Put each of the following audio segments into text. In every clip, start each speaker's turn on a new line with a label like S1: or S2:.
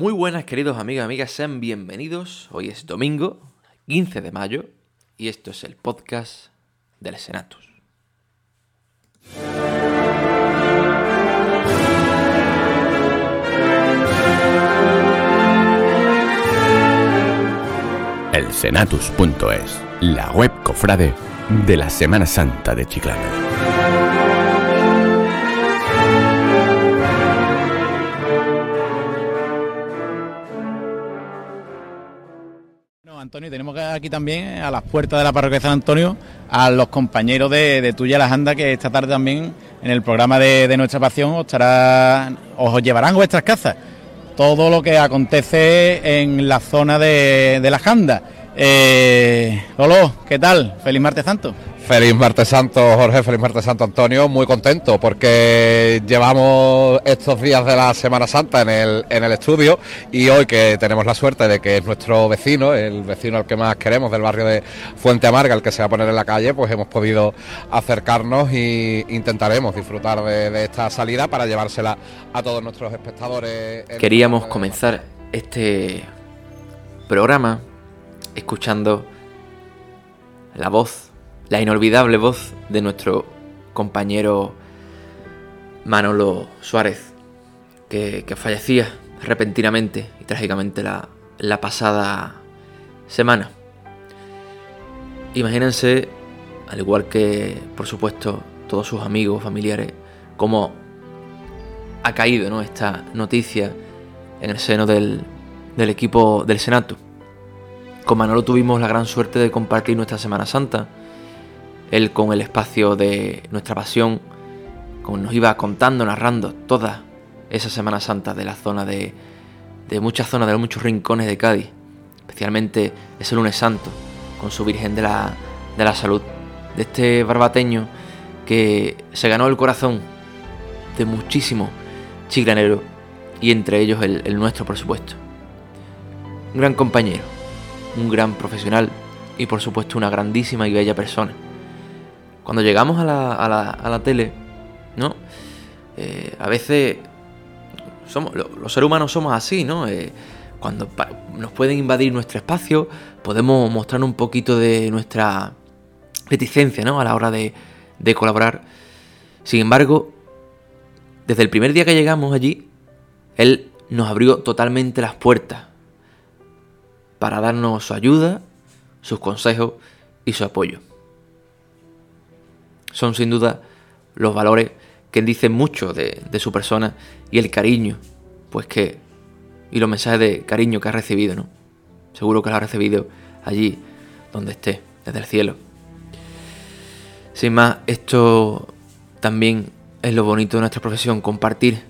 S1: Muy buenas queridos amigos y amigas, sean bienvenidos. Hoy es domingo, 15 de mayo, y esto es el podcast del Senatus.
S2: El Senatus.es, la web cofrade de la Semana Santa de Chiclana.
S3: Antonio, tenemos aquí también eh, a las puertas de la parroquia de San Antonio a los compañeros de, de Tuya Las Andas que esta tarde también en el programa de, Nuestra Pasión os, os llevarán vuestras casas todo lo que acontece en la zona de, de Las Andas. Eh, ¿qué tal? Feliz martes santo.
S4: Feliz martes santo, Jorge, feliz martes santo, Antonio. Muy contento porque llevamos estos días de la Semana Santa en el, en el estudio y hoy que tenemos la suerte de que es nuestro vecino, el vecino al que más queremos del barrio de Fuente Amarga, el que se va a poner en la calle, pues hemos podido acercarnos e intentaremos disfrutar de, de esta salida para llevársela a todos nuestros espectadores.
S1: Queríamos comenzar este programa escuchando la voz, la inolvidable voz de nuestro compañero Manolo Suárez, que, fallecía repentinamente y trágicamente la, pasada semana. Imagínense, al igual que, por supuesto, todos sus amigos, familiares, cómo ha caído esta noticia en el seno del, del equipo del Senato. Con Manolo tuvimos la gran suerte de compartir nuestra Semana Santa. Él con el espacio de nuestra pasión, como nos iba contando, narrando toda esa Semana Santa de la zona de, de muchas zonas, de muchos rincones de Cádiz, especialmente ese lunes santo, con su Virgen de la, de la Salud, de este barbateño que se ganó el corazón de muchísimos chiclaneros y entre ellos el, el nuestro, por supuesto. Un gran compañero, un gran profesional y por supuesto una grandísima y bella persona. Cuando llegamos a la, a la, a la tele, ¿no? Eh, a veces somos, lo- los seres humanos somos así, ¿no? Eh, cuando nos pueden invadir nuestro espacio, podemos mostrar un poquito de nuestra reticencia, ¿no? A la hora de colaborar. Sin embargo, desde el primer día que llegamos allí, él nos abrió totalmente las puertas para darnos su ayuda, sus consejos y su apoyo. Son sin duda los valores que dicen mucho de, su persona y el cariño, pues que. y los mensajes de cariño que ha recibido, ¿no? Seguro que lo ha recibido allí donde esté, desde el cielo. Sin más, esto también es lo bonito de nuestra profesión, compartir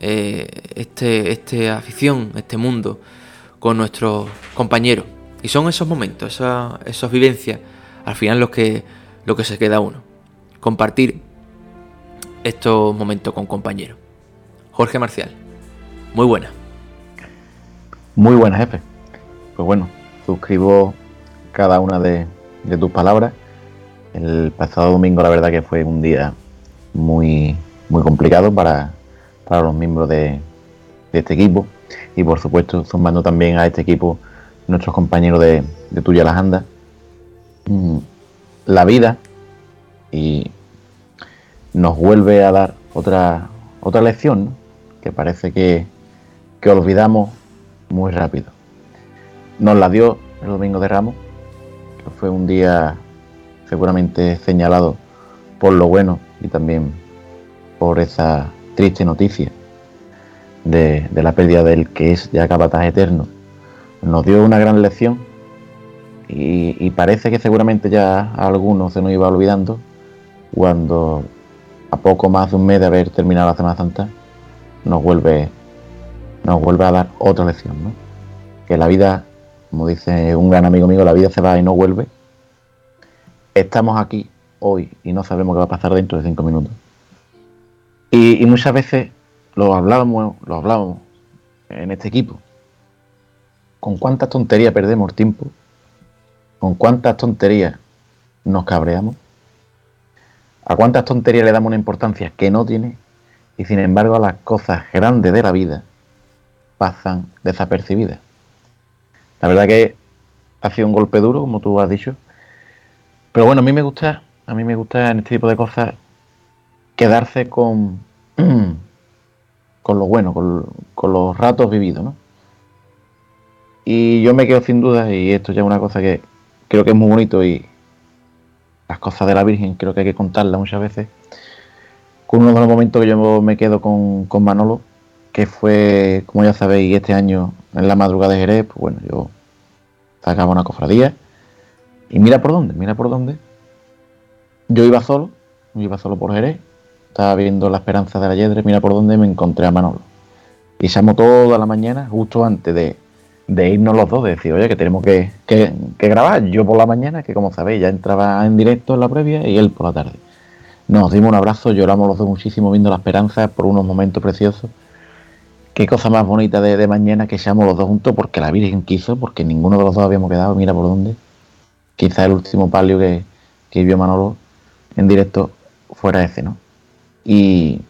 S1: eh, este, este afición, este mundo con nuestros compañeros. Y son esos momentos, esas, esas vivencias, al final los que, lo que se queda uno. Compartir estos momentos con compañeros. Jorge Marcial, muy buena.
S5: Muy buena, jefe. Pues bueno, suscribo cada una de, tus palabras. El pasado domingo, la verdad que fue un día muy, muy complicado para, para los miembros de, este equipo. Y por supuesto, sumando también a este equipo nuestros compañeros de, de Tuya Las Andas. La vida y nos vuelve a dar otra, otra lección, que parece que, que olvidamos muy rápido. Nos la dio el domingo de Ramos, que fue un día seguramente señalado por lo bueno y también por esa triste noticia de, de la pérdida del que es ya capataz eterno. Nos dio una gran lección y, parece que seguramente ya a algunos se nos iba olvidando cuando a poco más de un mes de haber terminado la Semana Santa nos vuelve nos vuelve a dar otra lección, ¿no? Que la vida, como dice un gran amigo mío, la vida se va y no vuelve. Estamos aquí hoy y no sabemos qué va a pasar dentro de cinco minutos. Y, muchas veces lo hablábamos, lo hablábamos en este equipo. Con cuántas tonterías perdemos el tiempo, con cuántas tonterías nos cabreamos, a cuántas tonterías le damos una importancia que no tiene, y sin embargo a las cosas grandes de la vida pasan desapercibidas. La verdad que ha sido un golpe duro, como tú has dicho. Pero bueno, a mí me gusta, a mí me gusta en este tipo de cosas quedarse con, con lo bueno, con, con los ratos vividos, ¿no? Y yo me quedo sin dudas, y esto ya es una cosa que creo que es muy bonito y las cosas de la Virgen creo que hay que contarlas muchas veces. Uno de los momentos que yo me quedo con, con Manolo, que fue, como ya sabéis, este año en la madrugada de Jerez, pues bueno, yo sacaba una cofradía y mira por dónde, mira por dónde. Yo iba solo, iba solo por Jerez, estaba viendo la esperanza de la Yedre, mira por dónde me encontré a Manolo. Y llamó toda la mañana, justo antes de, de irnos los dos, de decir, oye, que tenemos que, que, grabar. Yo por la mañana, que como sabéis, ya entraba en directo en la previa, y él por la tarde. Nos dimos un abrazo, lloramos los dos muchísimo viendo la esperanza por unos momentos preciosos. Qué cosa más bonita de, mañana que seamos los dos juntos, porque la Virgen quiso, porque ninguno de los dos habíamos quedado, mira por dónde. Quizá el último palio que, que vio Manolo en directo fuera ese, ¿no? Y,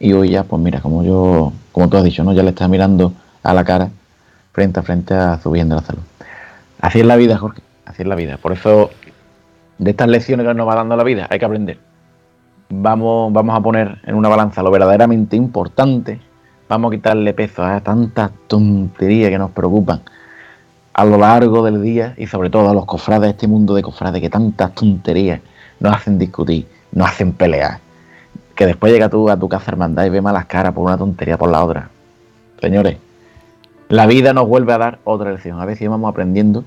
S5: y hoy ya, pues mira, como yo, como tú has dicho, ¿no? Ya le estás mirando a la cara frente a frente a su de la salud. Así es la vida, Jorge, así es la vida. Por eso, de estas lecciones que nos va dando la vida, hay que aprender. Vamos, vamos a poner en una balanza lo verdaderamente importante. Vamos a quitarle peso a tantas tonterías que nos preocupan a lo largo del día y sobre todo a los cofrades, este mundo de cofrades que tantas tonterías nos hacen discutir, nos hacen pelear. Que después llega tú a tu casa hermandad y ve malas caras por una tontería por la otra. Señores, la vida nos vuelve a dar otra lección. A veces vamos aprendiendo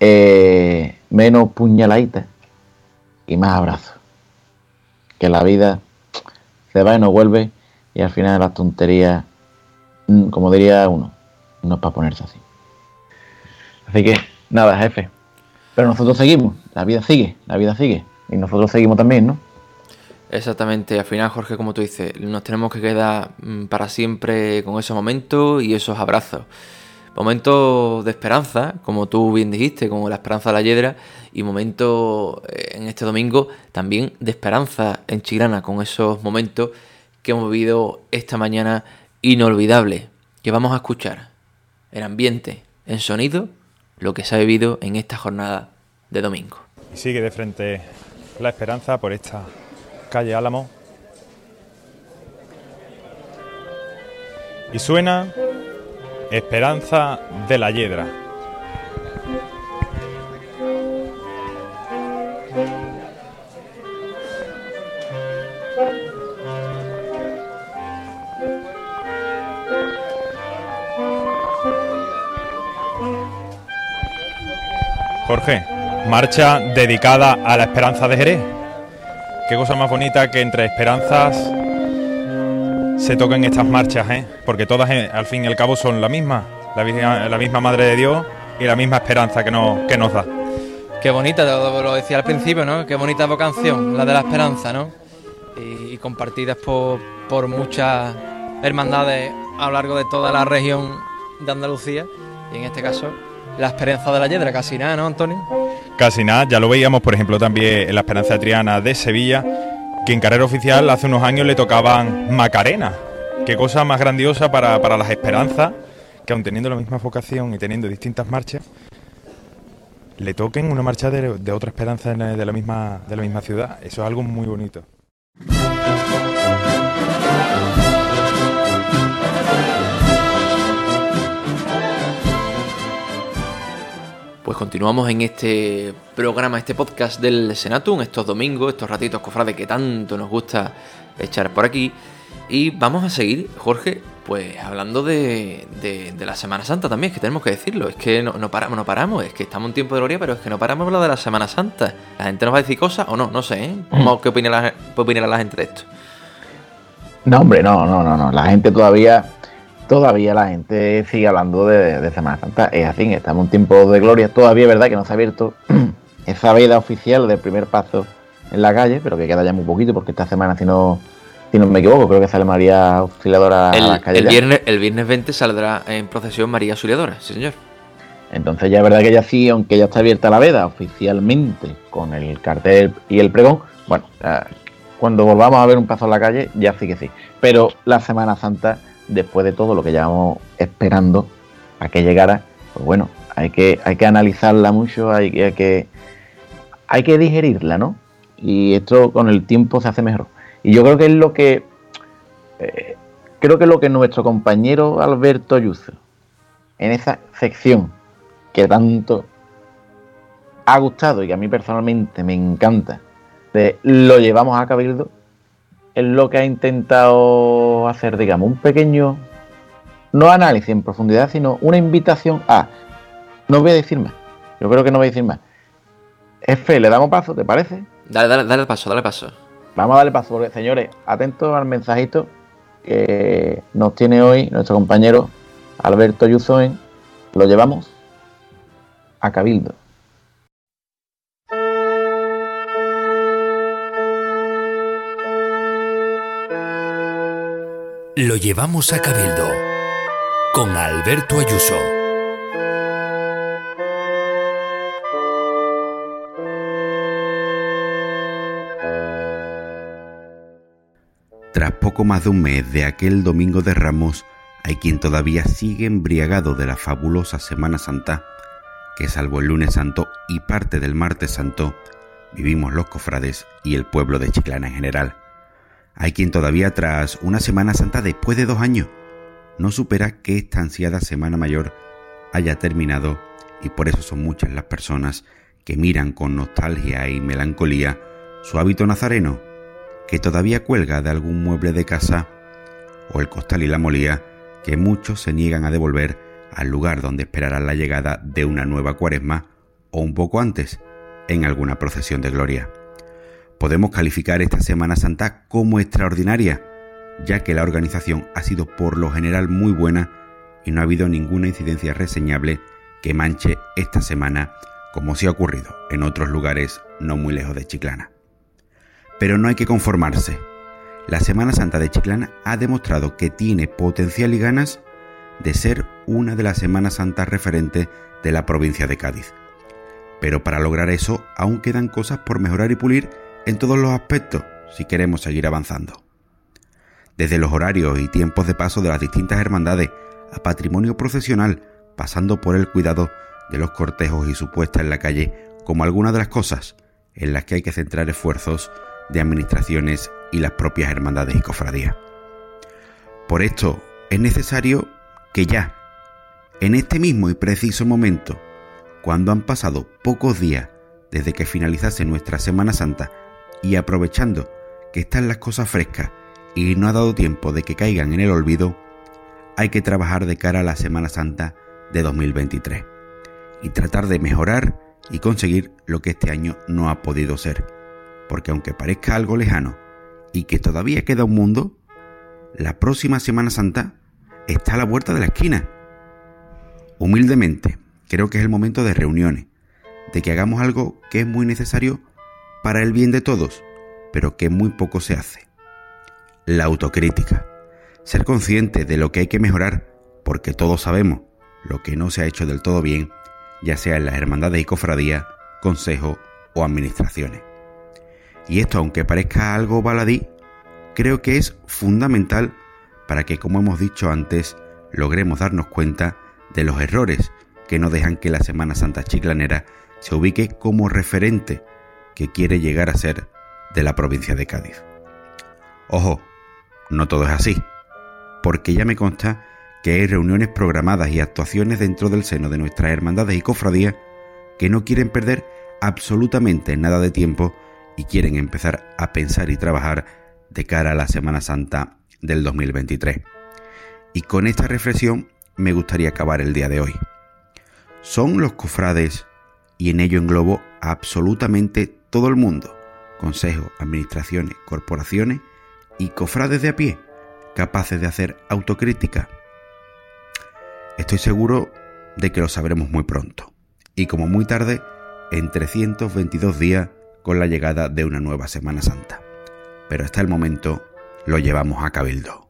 S5: eh, menos puñaladitas y más abrazos. Que la vida se va y nos vuelve y al final las tonterías, mm, como diría uno, no es para ponerse así. Así que nada, jefe. Pero nosotros seguimos, la vida sigue, la vida sigue. Y nosotros seguimos también, ¿no?
S1: Exactamente, al final Jorge, como tú dices, nos tenemos que quedar mm, para siempre con esos momentos y esos abrazos. Momentos de esperanza, como tú bien dijiste, como la esperanza de la yedra, y momentos eh, en este domingo también de esperanza en Chirana, con esos momentos que hemos vivido esta mañana inolvidable, que vamos a escuchar en ambiente, en sonido, lo que se ha vivido en esta jornada de domingo.
S6: Y sigue de frente la esperanza por esta calle Álamo. Y suena Esperanza de la Hiedra. Jorge, marcha dedicada a la esperanza de Jerez. Qué cosa más bonita que entre esperanzas se toquen estas marchas, ¿eh? porque todas eh, al fin y al cabo son la misma, la, misma Madre de Dios y la misma esperanza que nos, da.
S7: Qué bonita, lo, decía al principio, ¿no? Qué bonita vocación, la de la esperanza, ¿no? Y, compartidas por, por muchas hermandades a lo largo de toda la región de Andalucía y en este caso la esperanza de la Yedra, casi nada, ¿no, Antonio?
S6: Casi nada, ya lo veíamos, por ejemplo, también en la Esperanza Triana de Sevilla, que en carrera oficial hace unos años le tocaban Macarena. Qué cosa más grandiosa para, las esperanzas, que aun teniendo la misma vocación y teniendo distintas marchas, le toquen una marcha de, de otra esperanza de la, misma, de la misma ciudad. Eso es algo muy bonito.
S1: Pues continuamos en este programa, este podcast del Senatum, estos domingos, estos ratitos cofrades que tanto nos gusta echar por aquí. Y vamos a seguir, Jorge, pues hablando de, la Semana Santa también, es que tenemos que decirlo, es que no, paramos, no paramos, es que estamos en tiempo de gloria, pero es que no paramos hablar de la Semana Santa. ¿La gente nos va a decir cosas o no? No sé, ¿eh? ¿Qué opina la, la gente de esto?
S5: No, hombre, no, no, no, no. La gente todavía todavía la gente sigue hablando de, Semana Santa. Es así, estamos en un tiempo de gloria. Todavía es verdad que no se ha abierto esa veda oficial del primer paso en la calle, pero que queda ya muy poquito porque esta semana, si no, si no me equivoco, creo que sale María Auxiliadora
S1: el,
S5: a las calles.
S1: El viernes, el viernes 20 saldrá en procesión María Auxiliadora, sí señor.
S5: Entonces ya es verdad que ya sí, aunque ya está abierta la veda oficialmente con el cartel y el pregón, bueno, cuando volvamos a ver un paso en la calle, ya sí que sí. Pero la Semana Santa después de todo lo que llevamos esperando a que llegara, pues bueno, hay que, hay que analizarla mucho, hay que, hay que, digerirla, ¿no? Y esto con el tiempo se hace mejor. Y yo creo que es lo que, eh, creo que lo que nuestro compañero Alberto Ayuso, en esa sección que tanto ha gustado y que a mí personalmente me encanta, de lo llevamos a Cabildo, es lo que ha intentado hacer, digamos, un pequeño, no análisis en profundidad, sino una invitación a, no voy a decir más, yo creo que no voy a decir más. F, le damos paso, ¿te parece?
S1: Dale, dale, dale paso, dale paso.
S5: Vamos a darle paso, porque señores, atentos al mensajito que nos tiene hoy nuestro compañero Alberto Yuzoen. Lo llevamos a Cabildo.
S8: Lo llevamos a Cabildo con Alberto Ayuso.
S9: Tras poco más de un mes de aquel domingo de Ramos, hay quien todavía sigue embriagado de la fabulosa Semana Santa, que salvo el lunes santo y parte del martes santo, vivimos los cofrades y el pueblo de Chiclana en general. Hay quien todavía tras una Semana Santa después de dos años no supera que esta ansiada Semana Mayor haya terminado y por eso son muchas las personas que miran con nostalgia y melancolía su hábito nazareno, que todavía cuelga de algún mueble de casa, o el costal y la molía, que muchos se niegan a devolver al lugar donde esperarán la llegada de una nueva cuaresma o un poco antes, en alguna procesión de gloria. Podemos calificar esta Semana Santa como extraordinaria, ya que la organización ha sido por lo general muy buena y no ha habido ninguna incidencia reseñable que manche esta semana como se ha ocurrido en otros lugares no muy lejos de Chiclana. Pero no hay que conformarse. La Semana Santa de Chiclana ha demostrado que tiene potencial y ganas de ser una de las Semanas Santas referentes de la provincia de Cádiz. Pero para lograr eso aún quedan cosas por mejorar y pulir en todos los aspectos si queremos seguir avanzando. Desde los horarios y tiempos de paso de las distintas hermandades a patrimonio procesional, pasando por el cuidado de los cortejos y su puesta en la calle como algunas de las cosas en las que hay que centrar esfuerzos de administraciones y las propias hermandades y cofradías. Por esto es necesario que ya, en este mismo y preciso momento, cuando han pasado pocos días desde que finalizase nuestra Semana Santa y aprovechando que están las cosas frescas y no ha dado tiempo de que caigan en el olvido, hay que trabajar de cara a la Semana Santa de 2023 y tratar de mejorar y conseguir lo que este año no ha podido ser. Porque aunque parezca algo lejano y que todavía queda un mundo, la próxima Semana Santa está a la puerta de la esquina. Humildemente, creo que es el momento de reuniones, de que hagamos algo que es muy necesario para el bien de todos, pero que muy poco se hace. La autocrítica. Ser consciente de lo que hay que mejorar, porque todos sabemos lo que no se ha hecho del todo bien, ya sea en las hermandades y cofradías, consejos o administraciones. Y esto, aunque parezca algo baladí, creo que es fundamental para que, como hemos dicho antes, logremos darnos cuenta de los errores que no dejan que la Semana Santa Chiclanera se ubique como referente que quiere llegar a ser de la provincia de Cádiz. Ojo, no todo es así, porque ya me consta que hay reuniones programadas y actuaciones dentro del seno de nuestras hermandades y cofradías que no quieren perder absolutamente nada de tiempo y quieren empezar a pensar y trabajar de cara a la Semana Santa del 2023. Y con esta reflexión me gustaría acabar el día de hoy. Son los cofrades, y en ello englobo absolutamente todo el mundo, consejos, administraciones, corporaciones y cofrades de a pie, capaces de hacer autocrítica. Estoy seguro de que lo sabremos muy pronto, y como muy tarde, en 322 días con la llegada de una nueva Semana Santa. Pero hasta el momento lo llevamos a cabildo.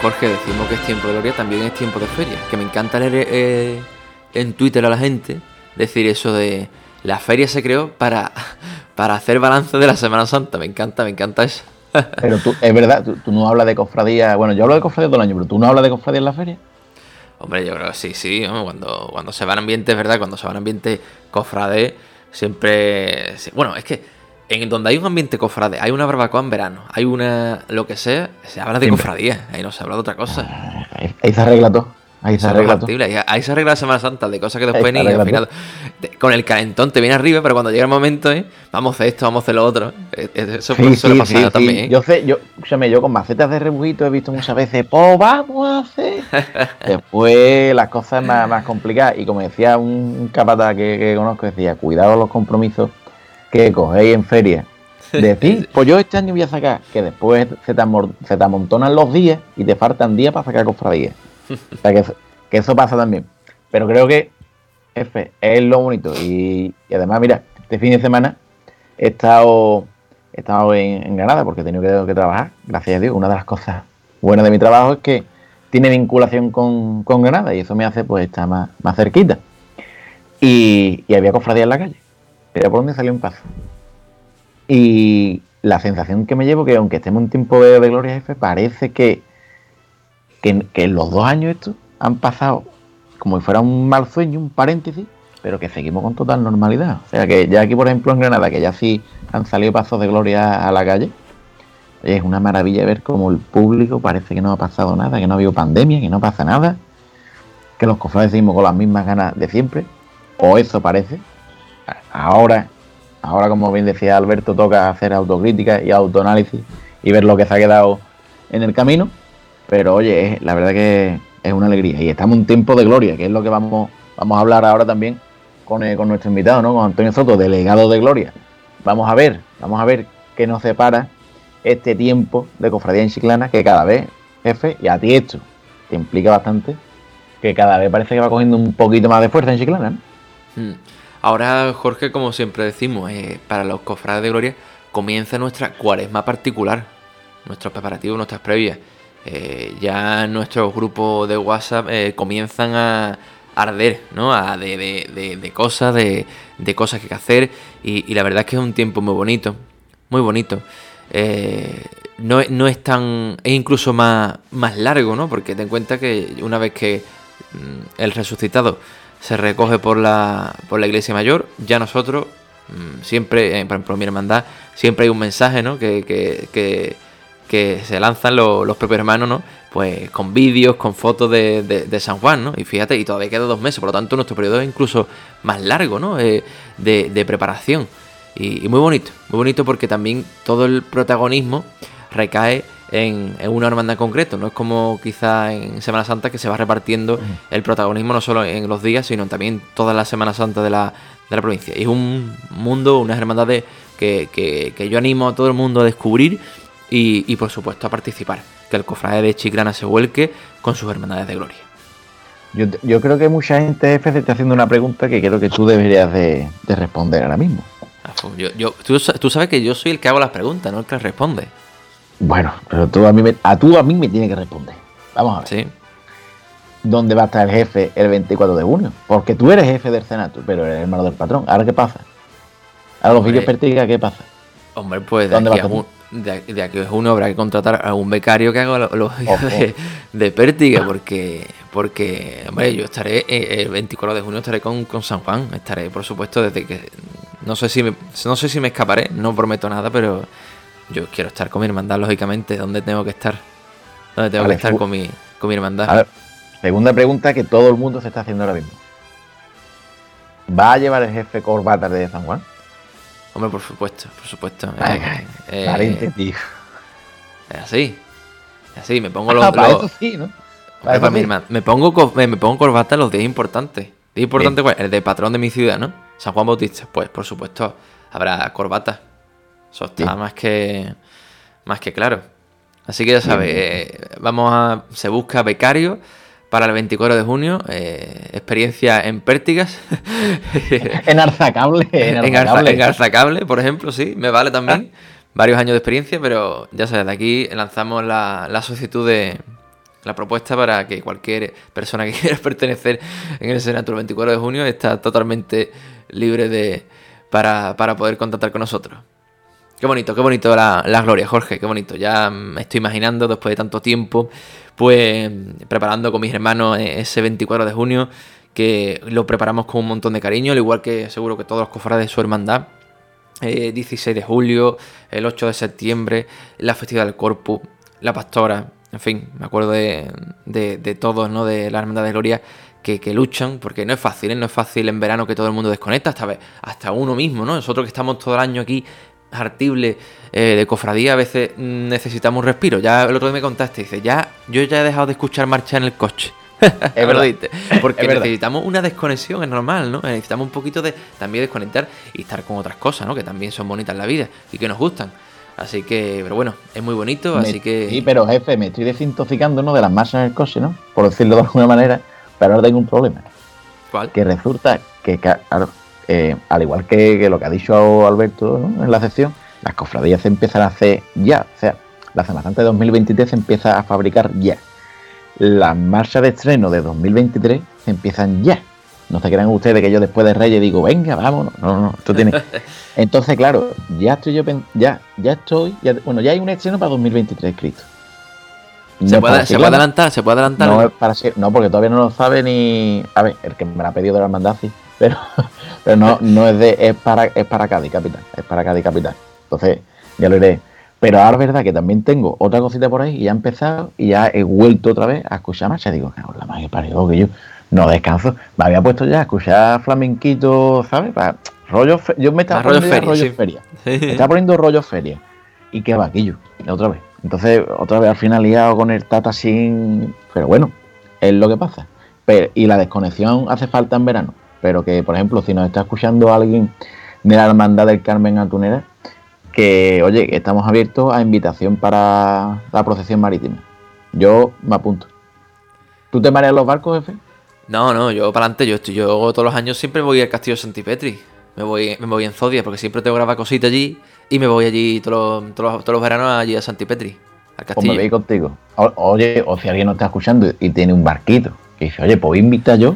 S1: Jorge, decimos que es tiempo de gloria, también es tiempo de feria. Que me encanta leer eh, en Twitter a la gente decir eso de la feria se creó para, para hacer balance de la Semana Santa. Me encanta, me encanta eso.
S5: Pero tú, es verdad, tú, tú no hablas de cofradía. Bueno, yo hablo de cofradía todo el año, pero tú no hablas de cofradía en la feria.
S1: Hombre, yo creo que sí, sí. Cuando, cuando se va en ambiente, es verdad, cuando se va en ambiente cofrade, siempre. Bueno, es que en donde hay un ambiente cofrade, hay una barbacoa en verano, hay una. lo que sea, se habla de
S5: Siempre.
S1: cofradía, ahí no se habla de otra cosa.
S5: Ahí, ahí se arregla todo. Ahí se arregla todo.
S1: ahí, ahí se arregla la Semana Santa, de cosas que después ni al final. con el calentón te viene arriba, pero cuando llega el momento, ¿eh? vamos a hacer esto, vamos a hacer lo otro. eh, Eso
S5: Sí,
S1: suele
S5: sí,
S1: pasar
S5: sí,
S1: también. ¿eh?
S5: Yo sé, yo, escúchame, yo con macetas de rebujito he visto muchas veces, pues vamos a hacer. Después las cosas más, más complicadas. Y como decía un, que, que conozco, decía, cuidado los compromisos que cogéis en feria. Decir, pues yo este año voy a sacar, que después se te, se te amontonan los días y te faltan días para sacar cofradías. O sea que, eso- que eso pasa también. Pero creo que F, es lo bonito. Y, y además, mira, este fin de semana he estado, he estado en, en Granada porque he tenido que, que trabajar. Gracias a Dios. Una de las cosas buenas de mi trabajo es que tiene vinculación con, con Granada y eso me hace pues estar más, más cerquita. Y, y había cofradía en la calle. Era por donde salió un paso. Y la sensación que me llevo que aunque estemos en tiempo de, de Gloria F, parece que, que, que en los dos años estos han pasado como si fuera un mal sueño, un paréntesis, pero que seguimos con total normalidad. O sea que ya aquí, por ejemplo, en Granada, que ya sí han salido pasos de gloria a la calle, es una maravilla ver cómo el público parece que no ha pasado nada, que no ha habido pandemia, que no pasa nada, que los cofrades seguimos con las mismas ganas de siempre, o eso parece. Ahora, ahora como bien decía Alberto, toca hacer autocrítica y autoanálisis y ver lo que se ha quedado en el camino, pero oye, es- la verdad que es una alegría y estamos en un tiempo de gloria, que es lo que vamos, a hablar ahora también con, eh, con nuestro invitado, ¿no? Con Antonio Soto, delegado de Gloria. Vamos a ver, vamos a ver qué nos separa este tiempo de cofradía en Chiclana, que cada vez, jefe, y a ti esto te implica bastante, que cada vez parece que va cogiendo un poquito más de fuerza en Chiclana, ¿no?
S1: Mm. Ahora, Jorge, como siempre decimos, eh, para los cofrades de gloria comienza nuestra cuaresma particular, nuestros preparativos, nuestras previas. Eh, ya nuestros grupos de WhatsApp eh, comienzan a arder, ¿no? A de, de- de- cosas, de, cosas que hacer. Y, la verdad es que es un tiempo muy bonito, muy bonito. No, no es tan. es incluso más, más largo, ¿no? Porque ten en cuenta que una vez que mm, el resucitado se recoge por la, por la iglesia mayor, ya nosotros, mm, siempre, eh, por ejemplo, mi hermandad, siempre hay un mensaje, ¿no? Que, que, que, que se lanzan lo- los propios hermanos, ¿no? Pues con vídeos, con fotos de, de- de San Juan, ¿no? Y fíjate, y todavía queda dos meses, por lo tanto nuestro periodo es incluso más largo, ¿no? Eh, de, de preparación. Y, y muy bonito, muy bonito porque también todo el protagonismo recae en, en una hermandad en concreto. No es como quizá en Semana Santa que se va repartiendo el protagonismo no solo en los días, sino también toda la Semana Santa de la, de la provincia. Y es un mundo, unas hermandades que, que- que yo animo a todo el mundo a descubrir y, y, por supuesto a participar. Que el cofrade de Chiclana se vuelque con sus hermandades de gloria.
S5: Yo, yo creo que mucha gente se está haciendo una pregunta que creo que tú deberías de, de responder ahora mismo.
S1: Ah, pues Yo, yo- tú, tú sabes que yo soy el que hago las preguntas, no el que las responde.
S5: Bueno, pero tú a mí me, a tú a mí me tienes que responder. Vamos a ver.
S1: Sí.
S5: ¿Dónde va a estar el jefe el 24 de junio? Porque tú eres jefe del Senato, pero eres hermano del patrón. ¿Ahora qué pasa? Ahora los vídeos Pertiga, ¿qué pasa?
S1: Hombre, pues de
S5: ¿Dónde
S1: aquí, a un- de, de aquí a junio habrá que contratar a un becario que haga lo- los
S5: Ojo.
S1: de, de Pértiga, porque, porque, hombre, yo estaré eh, el 24 de junio estaré con, con San Juan, estaré, por supuesto, desde que no sé si me, no sé si me escaparé, no prometo nada, pero yo quiero estar con mi hermandad, lógicamente, donde tengo que estar. Donde tengo
S5: Vale,
S1: que estar con mi, con mi hermandad.
S5: A ver, segunda pregunta que todo el mundo se está haciendo ahora mismo. ¿Va a llevar el jefe corbata de San Juan?
S1: Hombre, por supuesto, por supuesto.
S5: Ay,
S1: Eh, eh,
S5: tío.
S1: es así. Es así, me pongo los.
S5: Ah, para
S1: los-
S5: eso sí, ¿no?
S1: Hombre,
S5: Para eso
S1: para mi
S5: sí.
S1: me pongo me pongo corbata los días importantes. ¿Día importante cuál? El de patrón de mi ciudad, ¿no? San Juan Bautista. Pues por supuesto, habrá corbata. Eso está más que más que claro. Así que ya sabes, eh, vamos a. Se busca becario para el 24 de junio. eh, experiencia en pértigas.
S5: En Arzacable. En
S1: en,
S5: Arzacable.
S1: en por ejemplo, sí, me vale también. Varios años de experiencia, pero ya sabes, de aquí lanzamos la, la solicitud de la propuesta para que cualquier persona que quiera pertenecer en el Senato el 24 de junio está totalmente libre de para, para poder contactar con nosotros. Qué bonito, qué bonito la, la gloria, Jorge, qué bonito. Ya me estoy imaginando, después de tanto tiempo, pues preparando con mis hermanos eh, ese 24 de junio, que lo preparamos con un montón de cariño, al igual que seguro que todos los cofrades de su hermandad. Eh, 16 de julio, el 8 de septiembre, la festividad del Corpus, la pastora, en fin, me acuerdo de, de- todos, ¿no? De la Hermandad de Gloria que, luchan, porque no es fácil, ¿eh? No es fácil en verano que todo el mundo desconecta, hasta, hasta uno mismo, ¿no? Nosotros que estamos todo el año aquí hartible eh, de cofradía, a veces necesitamos un respiro. Ya el otro día me contaste, dice, ya, yo ya he dejado de escuchar marcha en el coche. Es
S5: verdad.
S1: Porque
S5: Es verdad.
S1: necesitamos una desconexión, es normal, ¿no? Necesitamos un poquito de también desconectar y estar con otras cosas, ¿no? Que también son bonitas en la vida y que nos gustan. Así que, pero bueno, es muy bonito,
S5: Me-
S1: así que...
S5: Sí, pero jefe, me estoy desintoxicando ¿no? de las masas en el coche, ¿no? Por decirlo de alguna manera, pero ahora tengo un problema.
S1: ¿Cuál?
S5: Que resulta que, claro, eh, al igual que, que lo que ha dicho Alberto ¿no? en la sección, las cofradías se empiezan a hacer ya. O sea, la Semana Santa de 2023 se empieza a fabricar ya. Las marchas de estreno de 2023 se empiezan ya. No se crean ustedes que yo después de Reyes digo, venga, vámonos. No, no, no, esto tiene. Entonces, claro, ya estoy yo, ya, ya estoy, ya- bueno, ya hay un estreno para 2023 escrito.
S1: ¿Se,
S5: No es
S1: puede, ¿Se puede adelantar? ¿Se puede adelantar?
S5: No, es para ser- no, porque todavía no lo sabe ni. A ver, el que me la ha pedido de la hermandad, sí, pero, pero no, no es de. Es para, es para Cádiz Capital. Es para Cádiz Capital. Entonces, ya lo iré. Pero ahora es verdad que también tengo otra cosita por ahí y ya he empezado y ya he vuelto otra vez a escuchar marcha. Digo, "Cago en la madre que parió, que yo no descanso. Me había puesto ya a escuchar flamenquito, ¿sabes? Para, rollo, fe- yo me estaba
S1: Ah, rollo
S5: poniendo
S1: feria,
S5: rollo
S1: sí.
S5: feria. Me estaba poniendo rollo feria. Y qué vaquillo, otra vez. Entonces, otra vez al final liado con el Tata sin. Pero bueno, es lo que pasa. Pero- y la desconexión hace falta en verano. Pero que, por ejemplo, si nos está escuchando alguien de la Hermandad del Carmen Atunera, que, oye, estamos abiertos a invitación para la procesión marítima. Yo me apunto. ¿Tú te mareas los barcos, jefe?
S1: No, no, yo para adelante, yo, estoy, yo todos los años siempre voy al castillo Santipetri. Me voy, me voy en Zodia porque siempre tengo que grabar cositas allí y me voy allí todos los, todos los, todos los veranos allí a Santipetri, al
S5: Pues me
S1: castillo.
S5: voy contigo. O- oye, o si alguien nos está escuchando y tiene un barquito, que dice, oye, pues invita yo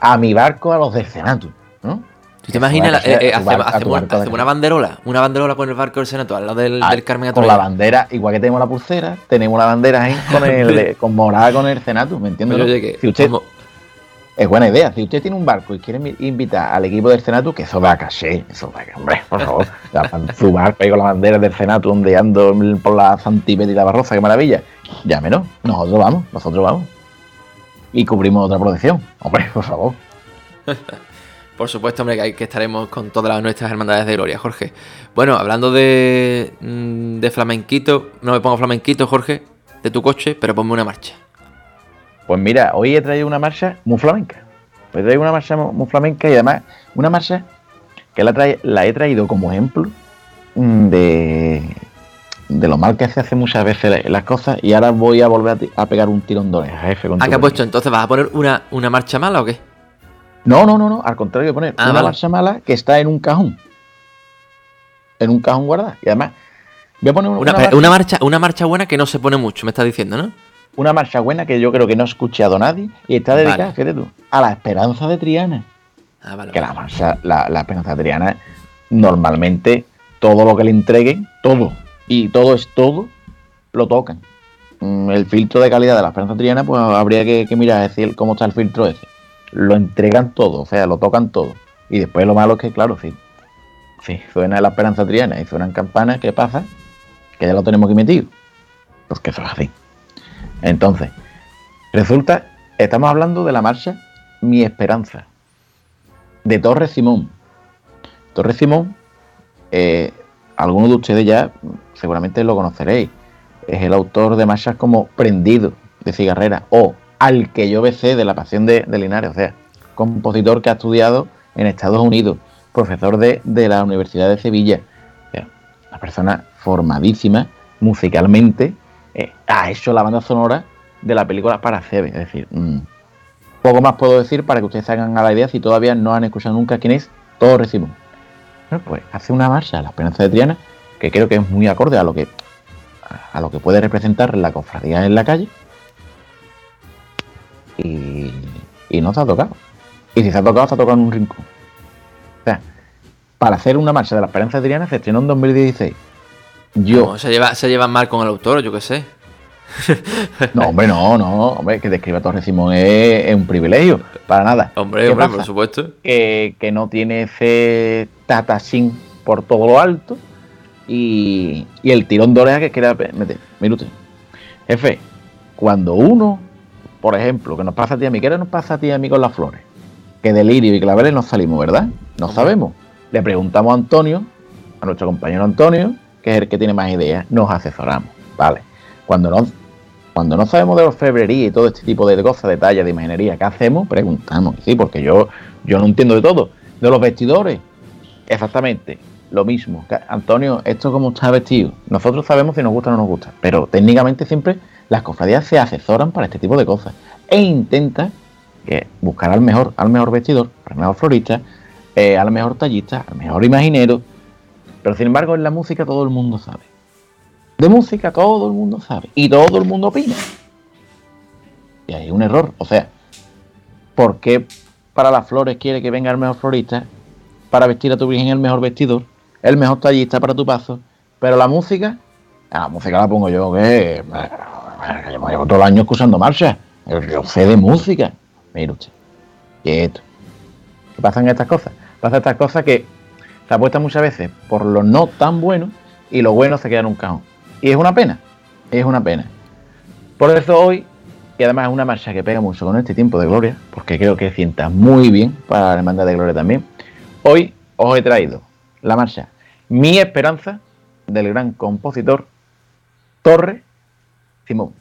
S5: a mi barco a los del Senato, ¿no?
S1: ¿Tú te imaginas? eh, eh, hacemos
S5: de
S1: una banderola, una banderola con el barco del Senato al lado del,
S5: Ah,
S1: del Carmen
S5: Con la bandera, igual que tenemos la pulsera, tenemos la bandera ahí con el de- con morada con el Senato, ¿me entiendes?
S1: Oye, que
S5: si usted,
S1: como-
S5: es buena idea, si usted tiene un barco y quiere invitar al equipo del Senato, que eso da caché, eso da, hombre, por favor, su barco ahí con la bandera del Senato ondeando por la Santipet y la Barroza, qué maravilla, llámenos, nosotros vamos, nosotros vamos. Y cubrimos otra protección, hombre, por favor.
S1: Por supuesto, hombre, que, hay, que estaremos con todas las- nuestras hermandades de gloria, Jorge. Bueno, hablando de, mm, de flamenquito, no me pongo flamenquito, Jorge, de tu coche, pero ponme una marcha.
S5: Pues mira, hoy he traído una marcha muy flamenca. Hoy he traído una marcha mu- muy flamenca y además una marcha que la, trae- la he traído como ejemplo mm, de, de lo mal que se hace muchas veces la- las cosas y ahora voy a volver a, ti- a pegar un tirón de oreja, jefe. con
S1: ¿Ah,
S5: permiso.
S1: has puesto? Entonces, ¿vas a poner una, una marcha mala o qué?
S5: No, no, no, no, al contrario, voy a poner
S1: Ah,
S5: una
S1: vale.
S5: marcha mala que está en un cajón. En un cajón guardada. Y además, voy a poner una,
S1: Una,
S5: una
S1: eh,
S5: marcha,
S1: una marcha, una marcha buena que no se pone mucho, me estás diciendo, ¿no?
S5: una marcha buena que yo creo que no ha escuchado nadie y está dedicada,
S1: Vale.
S5: fíjate tú, a la esperanza de Triana.
S1: Ah, vale.
S5: que la marcha, la, la esperanza triana, normalmente todo lo que le entreguen, todo, y todo es todo, lo tocan. Mm, El filtro de calidad de la esperanza triana, pues habría que, que mirar decir cómo está el filtro ese. Lo entregan todo, o sea, lo tocan todo. Y después lo malo es que, claro, sí, sí, suena la esperanza triana y suenan campanas, ¿qué pasa? Que ya lo tenemos aquí metido. Pues que eso es así. Entonces, resulta, estamos hablando de la marcha Mi Esperanza, de Torres Simón. Torres Simón, eh, algunos de ustedes ya seguramente lo conoceréis. Es el autor de marchas como Prendido, de Cigarrera, o Al que yo besé, de La Pasión de, de Linares. O sea, compositor que ha estudiado en Estados Unidos, profesor de, de la Universidad de Sevilla. O sea, una persona formadísima musicalmente. eh, ha hecho la banda sonora de la película para Cebe. Es decir, mm, poco más puedo decir para que ustedes se hagan a la idea si todavía no han escuchado nunca quién es Torres Simón. Pues hace una marcha a la esperanza de Triana que creo que es muy acorde a lo que a lo que puede representar la cofradía en la calle y, y no se ha tocado. Y si se ha tocado se ha tocado en un rincón. O sea para hacer una marcha de la esperanza de Triana se estrenó en 2016 yo
S1: se, lleva, se llevan mal con el autor, yo qué sé.
S5: no hombre no no hombre que te escriba Torres Simón es, es un privilegio para nada
S1: Hombre,
S5: ¿Qué
S1: hombre,
S5: pasa?
S1: por supuesto.
S5: que, que no tiene ese tatachín por todo lo alto y, y el tirón de oreja que quiera meter. Mire. Jefe, cuando uno, por ejemplo, que nos pasa a ti a mí, ¿qué nos pasa a ti a mí con las flores? Que delirio y claveles nos salimos, ¿verdad? No sabemos. Le preguntamos a Antonio, a nuestro compañero Antonio, que es el que tiene más ideas, nos asesoramos, ¿vale? Cuando no, cuando no sabemos de orfebrería y todo este tipo de cosas, detalles de imaginería, ¿qué hacemos? Preguntamos, sí, porque yo, yo no entiendo de todo. De los vestidores, exactamente, lo mismo. Antonio, esto cómo está vestido. Nosotros sabemos si nos gusta o no nos gusta, pero técnicamente siempre las cofradías se asesoran para este tipo de cosas e intentan eh, buscar al mejor, al mejor vestidor, al mejor florista, eh, al mejor tallista, al mejor imaginero. Pero sin embargo, en la música todo el mundo sabe. De música todo el mundo sabe y todo el mundo opina. Y hay un error. O sea, ¿por qué para las flores quiere que venga el mejor florista? Para vestir a tu virgen el mejor vestidor, el mejor tallista para tu paso. Pero la música, a la música la pongo yo, que llevo, llevo todo el año escuchando marcha. Yo, sé de música. Mire usted. Quieto. ¿Qué pasan estas cosas? Pasan estas cosas que se apuesta muchas veces por lo no tan bueno y lo bueno se queda en un cajón. Y es una pena, es una pena. Por eso hoy, y además es una marcha que pega mucho con este tiempo de gloria, porque creo que sienta muy bien para la Hermandad de Gloria también, hoy os he traído la marcha Mi Esperanza del gran compositor Torre Simón.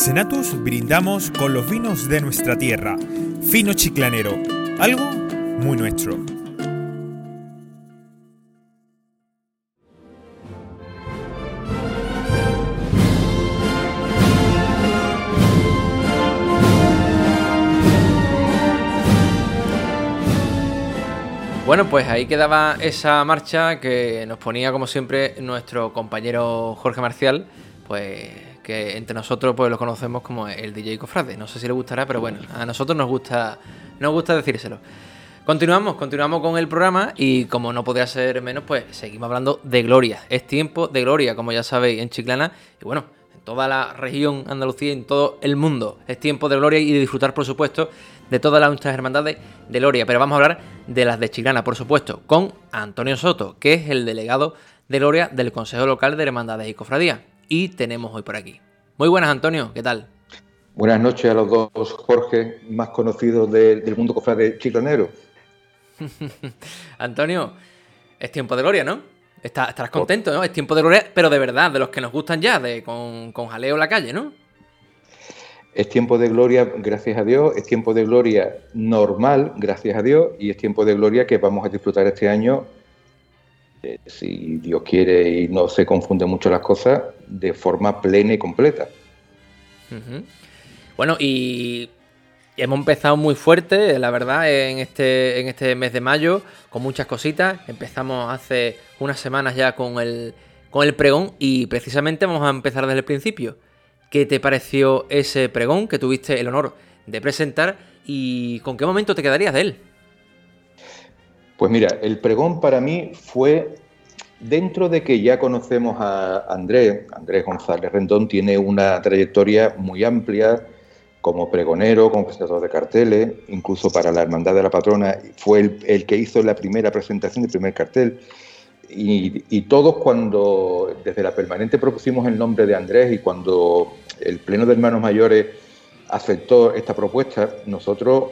S10: Senatus brindamos con los vinos de nuestra tierra, fino chiclanero, algo muy nuestro.
S1: Bueno, pues ahí quedaba esa marcha que nos ponía como siempre nuestro compañero Jorge Marcial, pues que entre nosotros pues lo conocemos como el DJ Cofrade. No sé si le gustará, pero bueno, a nosotros nos gusta, nos gusta decírselo. Continuamos, continuamos con el programa y como no podía ser menos, pues seguimos hablando de gloria. Es tiempo de gloria, como ya sabéis, en Chiclana y bueno, en toda la región Andalucía, en todo el mundo. Es tiempo de gloria y de disfrutar, por supuesto, de todas las nuestras hermandades de Gloria, pero vamos a hablar de las de Chiclana, por supuesto, con Antonio Soto, que es el delegado de Gloria del Consejo Local de Hermandades y Cofradías. Y tenemos hoy por aquí. Muy buenas, Antonio, ¿qué tal?
S11: Buenas noches a los dos Jorge más conocidos del mundo cofrade chiclanero.
S1: Antonio, es tiempo de gloria, ¿no? estarás contento, ¿no? Es tiempo de gloria, pero de verdad, de los que nos gustan ya, de con, con jaleo en la calle, ¿no?
S11: Es tiempo de gloria, gracias a Dios, es tiempo de gloria normal, gracias a Dios, y es tiempo de gloria que vamos a disfrutar este año, eh, si Dios quiere y no se confunden mucho las cosas, de forma plena y completa.
S1: Bueno, y hemos empezado muy fuerte, la verdad, en este, en este mes de mayo, con muchas cositas. Empezamos hace unas semanas ya con el, con el pregón y precisamente vamos a empezar desde el principio. ¿Qué te pareció ese pregón que tuviste el honor de presentar y con qué momento te quedarías de él?
S11: Pues mira, el pregón para mí fue dentro de que ya conocemos a Andrés, Andrés González Rendón tiene una trayectoria muy amplia como pregonero, como presentador de carteles, incluso para la Hermandad de la Patrona fue el, que hizo la primera presentación del primer cartel. Y, todos cuando desde la permanente propusimos el nombre de Andrés y cuando el Pleno de Hermanos Mayores aceptó esta propuesta, nosotros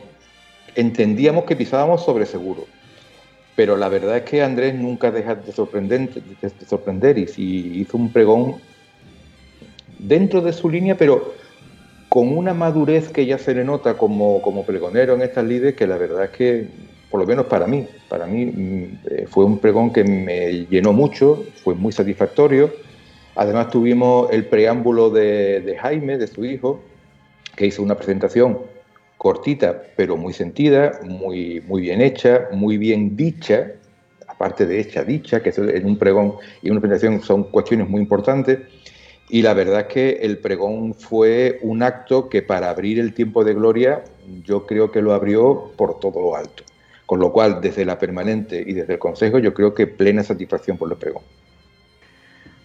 S11: entendíamos que pisábamos sobre seguro. Pero la verdad es que Andrés nunca deja de sorprender, de sorprender y si hizo un pregón dentro de su línea, pero con una madurez que ya se le nota como, como pregonero en estas lides, que la verdad es que por lo menos para mí, para mí mm, eh, fue un pregón que me llenó mucho, fue muy satisfactorio. Además tuvimos el preámbulo de, Jaime, de su hijo, que hizo una presentación cortita, pero muy sentida, muy, muy bien hecha, muy bien dicha, aparte de hecha, dicha, que en un pregón y una presentación son cuestiones muy importantes. Y la verdad es que el pregón fue un acto que para abrir el tiempo de gloria yo creo que lo abrió por todo lo alto. Con lo cual, desde la permanente y desde el Consejo, yo creo que plena satisfacción por el pregón.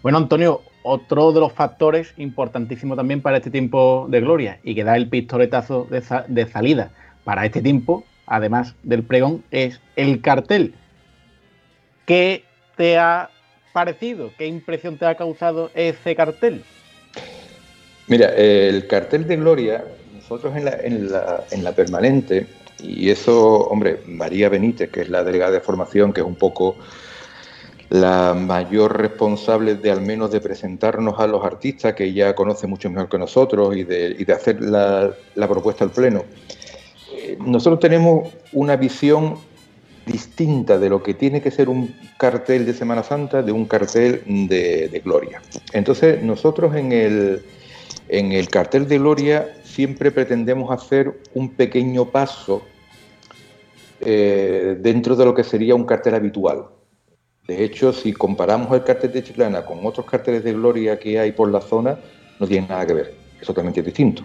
S3: Bueno, Antonio, otro de los factores importantísimos también para este tiempo de gloria y que da el pistoletazo de, salida para este tiempo, además del pregón, es el cartel. ¿Qué te ha parecido? ¿Qué impresión te ha causado ese cartel?
S11: Mira, el cartel de gloria, nosotros en la, en la, en la permanente y eso, hombre, María Benítez, que es la delegada de formación, que es un poco la mayor responsable de al menos de presentarnos a los artistas, que ella conoce mucho mejor que nosotros, y de, hacer la, propuesta al Pleno. Eh, nosotros tenemos una visión distinta de lo que tiene que ser un cartel de Semana Santa de un cartel de, de Gloria. Entonces, nosotros en el, en el cartel de Gloria siempre pretendemos hacer un pequeño paso eh, dentro de lo que sería un cartel habitual. De hecho, si comparamos el cartel de Chiclana con otros carteles de gloria que hay por la zona, no tiene nada que ver, es totalmente distinto.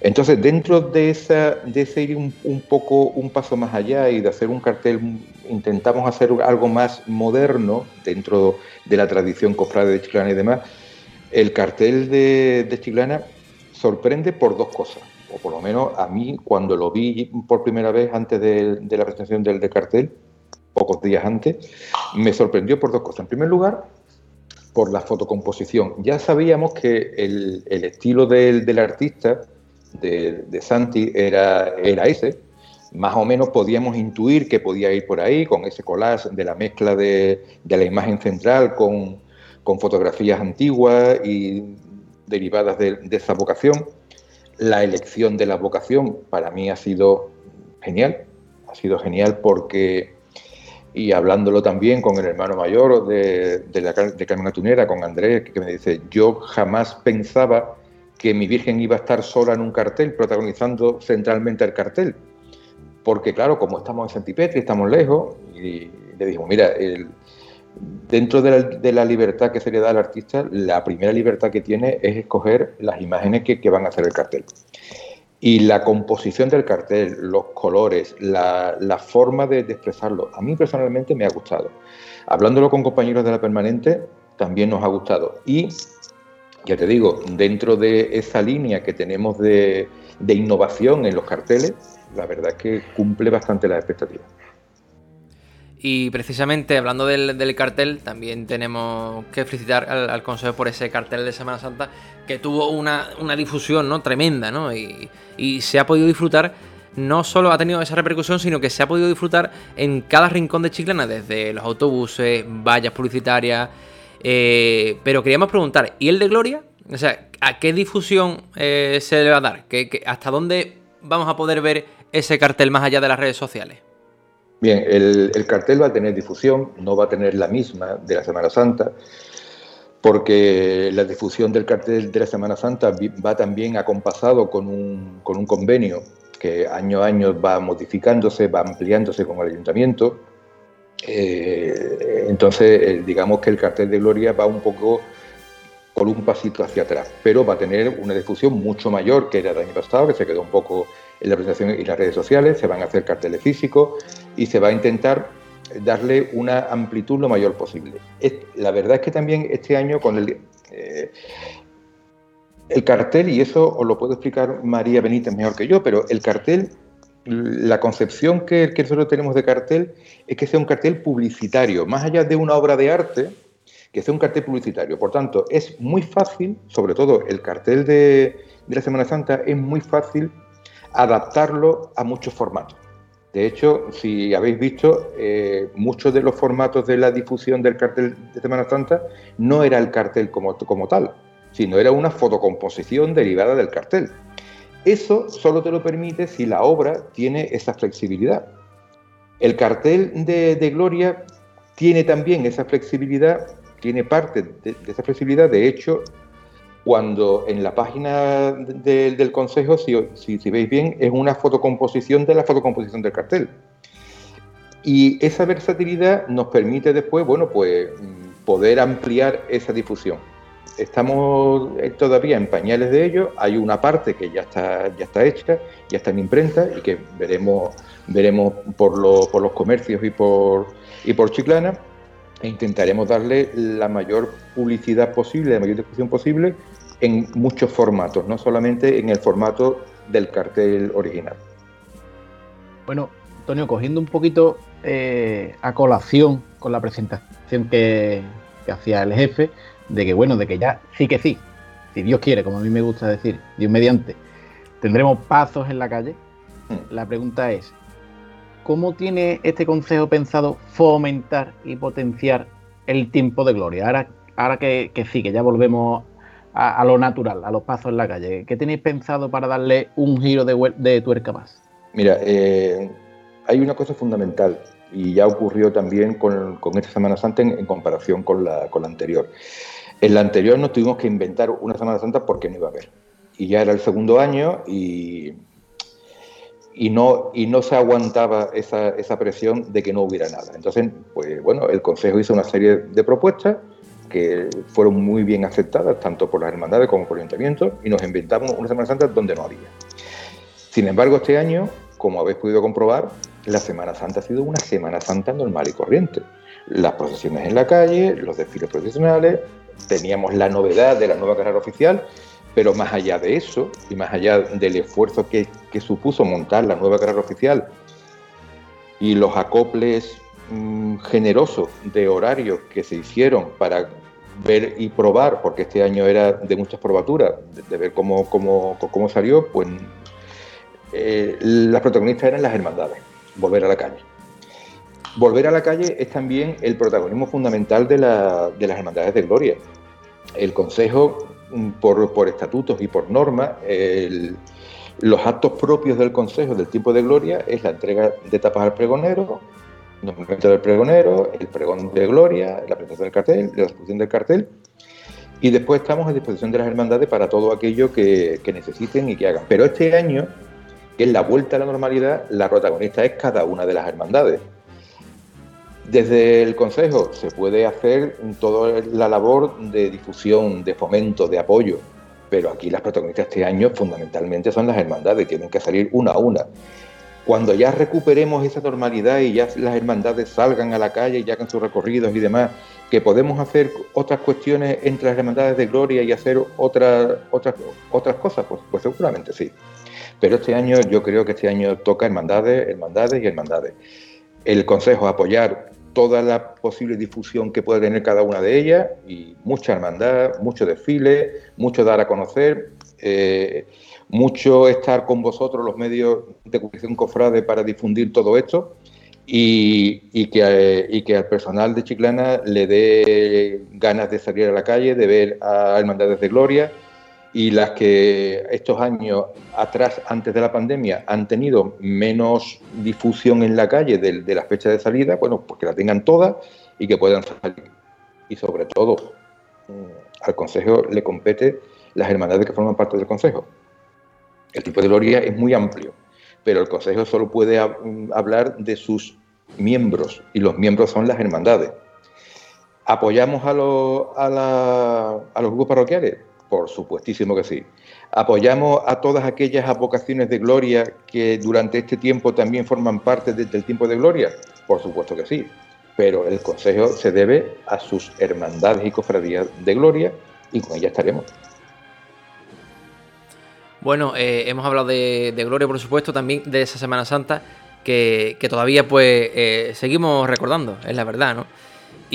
S11: Entonces, dentro de, esa, de ese ir un, poco un paso más allá y de hacer un cartel, intentamos hacer algo más moderno dentro de la tradición cofrade de Chiclana y demás, el cartel de, de Chiclana sorprende por dos cosas o por lo menos a mí cuando lo vi por primera vez antes de, la presentación del de cartel, pocos días antes, me sorprendió por dos cosas. En primer lugar, por la fotocomposición. Ya sabíamos que el, estilo del, artista, de, Santi, era, ese. Más o menos podíamos intuir que podía ir por ahí, con ese collage de la mezcla de, la imagen central con, fotografías antiguas y derivadas de, de esa vocación. La elección de la vocación para mí ha sido genial, ha sido genial porque, y hablándolo también con el hermano mayor de, de, Carmen Atunera, con Andrés, que me dice, yo jamás pensaba que mi Virgen iba a estar sola en un cartel, protagonizando centralmente el cartel. Porque claro, como estamos en Santipetri, estamos lejos, y le dijimos, mira, dentro de la, libertad que se le da al artista, la primera libertad que tiene es escoger las imágenes que, van a hacer el cartel. Y la composición del cartel, los colores, la, forma de, expresarlo, a mí personalmente me ha gustado. Hablándolo con compañeros de la permanente, también nos ha gustado. Y, ya te digo, dentro de esa línea que tenemos de, innovación en los carteles, la verdad es que cumple bastante las expectativas.
S1: Y precisamente hablando del, cartel, también tenemos que felicitar al, Consejo por ese cartel de Semana Santa que tuvo una, difusión ¿no? tremenda, ¿no? Y, se ha podido disfrutar, no solo ha tenido esa repercusión, sino que se ha podido disfrutar en cada rincón de Chiclana, desde los autobuses, vallas publicitarias. Eh, pero queríamos preguntar, ¿y el de Gloria? O sea, ¿a qué difusión eh, se le va a dar? hasta dónde vamos a poder ver ese cartel más allá de las redes sociales?
S11: Bien, el, cartel va a tener difusión, no va a tener la misma de la Semana Santa, porque la difusión del cartel de la Semana Santa va también acompasado con un, con un convenio que año a año va modificándose, va ampliándose con el ayuntamiento. Eh, entonces, eh, digamos que el cartel de Gloria va un poco con un pasito hacia atrás, pero va a tener una difusión mucho mayor que era el año pasado, que se quedó un poco en la presentación y las redes sociales, se van a hacer carteles físicos y se va a intentar darle una amplitud lo mayor posible. la verdad es que también este año con el, eh, el cartel, y eso os lo puedo explicar María Benítez mejor que yo, pero el cartel, la concepción que, que nosotros tenemos de cartel es que sea un cartel publicitario, más allá de una obra de arte, que sea un cartel publicitario. Por tanto, es muy fácil, sobre todo el cartel de, de la Semana Santa, es muy fácil adaptarlo a muchos formatos. De hecho, si habéis visto, eh, muchos de los formatos de la difusión del cartel de Semana Santa no era el cartel como, tal, sino era una fotocomposición derivada del cartel. Eso solo te lo permite si la obra tiene esa flexibilidad. El cartel de, Gloria tiene también esa flexibilidad, tiene parte de, esa flexibilidad. De hecho, cuando en la página del Consejo, si, veis bien, es una fotocomposición de la fotocomposición del cartel. Y esa versatilidad nos permite después, bueno, pues poder ampliar esa difusión. Estamos eh, todavía en pañales de ello, hay una parte que ya está, ya está hecha, ya está en imprenta y que veremos, veremos por, por los comercios y por, y por Chiclana e intentaremos darle la mayor publicidad posible, la mayor difusión posible en muchos formatos, no solamente en el formato del cartel original.
S3: Bueno, Antonio, cogiendo un poquito eh, a colación con la presentación que, hacía el jefe, de que bueno, de que ya sí que sí, si Dios quiere, como a mí me gusta decir, Dios mediante, tendremos pasos en la calle. Mm. La pregunta es, ¿cómo tiene este consejo pensado fomentar y potenciar el tiempo de gloria? Ahora, ahora que, sí, que ya volvemos a, lo natural, a los pasos en la calle? ¿Qué tenéis pensado para darle un giro de, tuerca más?
S11: Mira, eh, hay una cosa fundamental y ya ocurrió también con, esta Semana Santa en, comparación con la, con la anterior. En la anterior nos tuvimos que inventar una Semana Santa porque no iba a haber. Y ya era el segundo año y, y, no, y no se aguantaba esa, esa presión de que no hubiera nada. Entonces, pues bueno, el Consejo hizo una serie de propuestas que fueron muy bien aceptadas tanto por las hermandades como por el ayuntamiento y nos inventamos una Semana Santa donde no había. Sin embargo, este año, como habéis podido comprobar, la Semana Santa ha sido una Semana Santa normal y corriente. Las procesiones en la calle, los desfiles profesionales, teníamos la novedad de la nueva carrera oficial, pero más allá de eso y más allá del esfuerzo que, supuso montar la nueva carrera oficial y los acoples mm, generosos de horarios que se hicieron para ver y probar, porque este año era de muchas probaturas, de, ver cómo, cómo, cómo, salió, pues eh, las protagonistas eran las hermandades, volver a la calle. Volver a la calle es también el protagonismo fundamental de, la, de las hermandades de Gloria. El Consejo por, por estatutos y por normas, los actos propios del Consejo del tiempo de gloria es la entrega de tapas al pregonero, nombramiento del pregonero, el pregón de gloria, la presentación del cartel, la ejecución del cartel, y después estamos a disposición de las hermandades para todo aquello que, que necesiten y que hagan. Pero este año, que es la vuelta a la normalidad, la protagonista es cada una de las hermandades. Desde el Consejo se puede hacer toda la labor de difusión, de fomento, de apoyo, pero aquí las protagonistas este año fundamentalmente son las hermandades, tienen que salir una a una. Cuando ya recuperemos esa normalidad y ya las hermandades salgan a la calle y hagan sus recorridos y demás, que podemos hacer otras cuestiones entre las hermandades de gloria y hacer otras otras otras cosas, pues, pues seguramente sí. Pero este año yo creo que este año toca hermandades, hermandades y hermandades. El Consejo apoyar toda la posible difusión que puede tener cada una de ellas y mucha hermandad, mucho desfile, mucho dar a conocer, eh, mucho estar con vosotros los medios de comunicación cofrade para difundir todo esto y, que, y que al personal de Chiclana le dé ganas de salir a la calle, de ver a Hermandades de Gloria y las que estos años atrás, antes de la pandemia, han tenido menos difusión en la calle de, de las fechas de salida, bueno, pues que la tengan todas y que puedan salir. Y sobre todo, mm, al Consejo le compete las hermandades que forman parte del Consejo. El tipo de gloria es muy amplio, pero el Consejo solo puede mm, hablar de sus miembros y los miembros son las hermandades. ¿Apoyamos a, a, a los grupos parroquiales? Por supuestísimo que sí. ¿Apoyamos a todas aquellas vocaciones de gloria que durante este tiempo también forman parte del tiempo de gloria? Por supuesto que sí. Pero el consejo se debe a sus hermandades y cofradías de gloria y con ellas estaremos.
S1: Bueno, eh, hemos hablado de, Gloria, por supuesto, también de esa Semana Santa que, todavía pues eh, seguimos recordando, es la verdad, ¿no?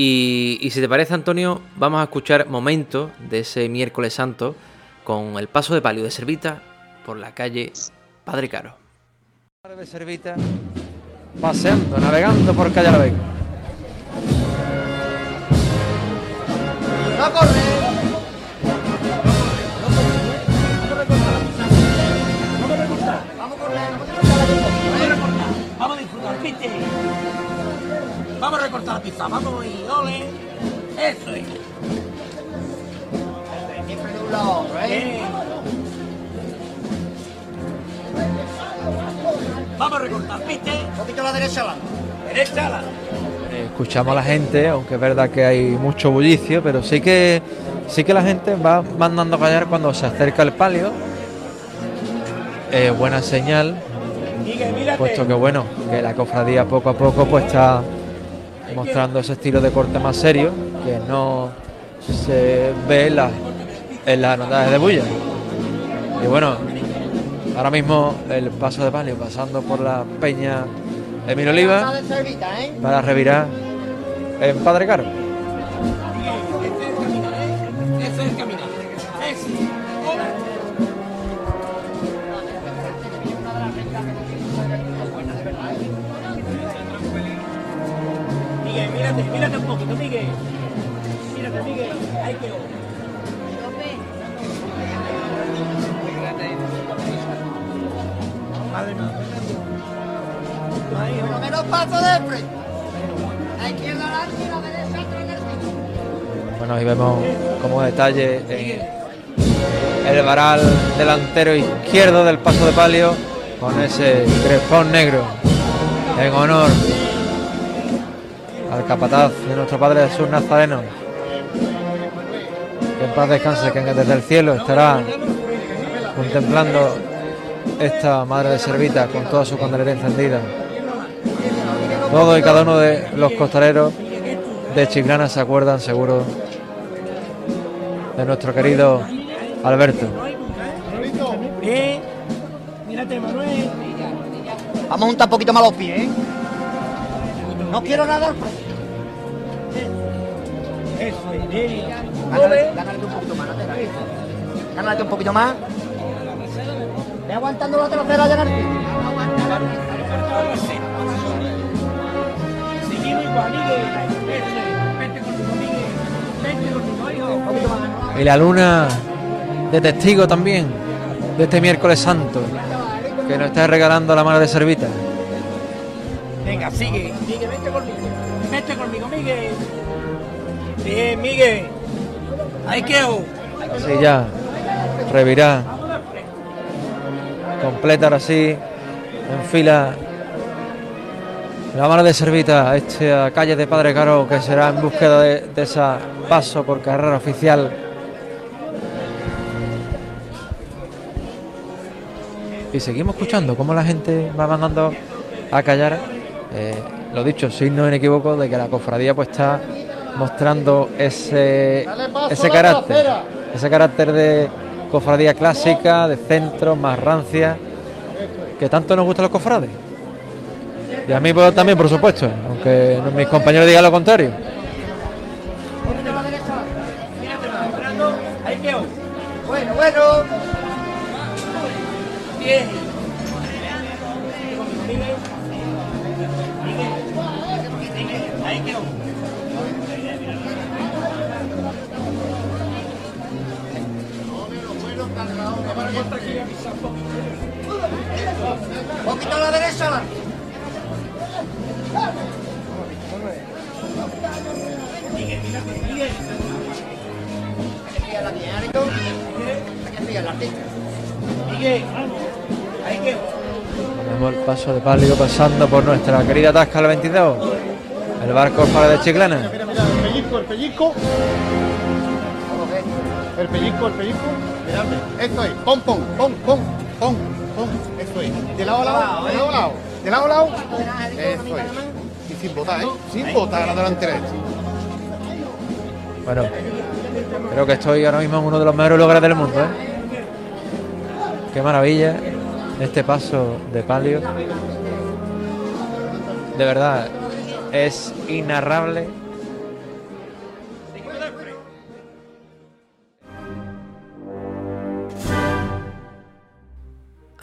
S1: Y, si te parece, Antonio, vamos a escuchar momentos de ese miércoles santo con el paso de palio de Servita por la calle Padre Caro.
S7: De Servita, paseando, navegando por calle La ¡No corre!
S12: Vamos a recortar la pizza, vamos y ole. Eso es. Siempre de un lado, ¿eh? Vamos a recortar, ¿viste? Un poquito a la derecha, la derecha, la
S7: eh, escuchamos a la gente, aunque es verdad que hay mucho bullicio, pero sí que sí que la gente va mandando a callar cuando se acerca el palio. Eh, buena señal, puesto que bueno, que la cofradía poco a poco pues está mostrando ese estilo de corte más serio que no se ve en, la, en las de Bulla. Y bueno, ahora mismo el paso de palio pasando por la peña Emilio Oliva para revirar en Padre Caro.
S12: Mírate, un poquito, Miguel. Mírate, Miguel. Ahí quedó. Madre mía. Por menos paso de frente. La izquierda adelante y la derecha atrás
S7: Bueno, ahí vemos como detalle el varal delantero izquierdo del paso de palio con ese crespón negro en honor al capataz de nuestro Padre Jesús Nazareno. Que en paz descanse, que desde el cielo estará contemplando esta Madre de Servita con toda su candelera encendida. Todo y cada uno de los costaleros de Chiclana se acuerdan seguro de nuestro querido Alberto.
S12: Vamos a juntar un poquito más los pies, ¿eh? No quiero nada. Es. Gánale un poquito más, no te Gánale un poquito más. Ve aguantando la Seguimos igual,
S7: Y la luna de testigo también de este miércoles santo que nos está regalando la mano de Servita.
S12: Venga, sigue, sigue, vete conmigo. Vete conmigo, Miguel. Bien, Miguel. Ahí quedo.
S7: Así ya, revirá. Completa ahora sí, en fila la mano de Servita, esta calle de Padre Caro que será en búsqueda de, de ese paso por carrera oficial. Y seguimos escuchando cómo la gente va mandando a callar. Eh, lo dicho, signo inequívoco de que la cofradía pues está mostrando ese, ese carácter, ese carácter de cofradía clásica, de centro, más rancia, que tanto nos gustan los cofrades. Y a mí pues, también, por supuesto, aunque mis compañeros digan lo contrario.
S12: Bueno, bueno. Bien. Un poquito a la derecha. Miguel, mira, Miguel. Hay que. Hay que pillarla, artista. Miguel, vamos. Ahí quedo.
S7: Vemos el paso de palio pasando por nuestra querida Tasca la 22. El barco para de Chiclana.
S13: Mira, mira, el pellizco, el pellizco. El pellizco, el pellizco. Miradme. Esto es. Pon, pon, pon, pon, pon, De lado a lado, de lado a lado. De lado a lado. Eso es. Y sin botar, ¿eh? Sin botar la delantera.
S7: Bueno, creo que estoy ahora mismo en uno de los mejores lugares del mundo. ¿eh? Qué maravilla este paso de palio. De verdad, es inarrable.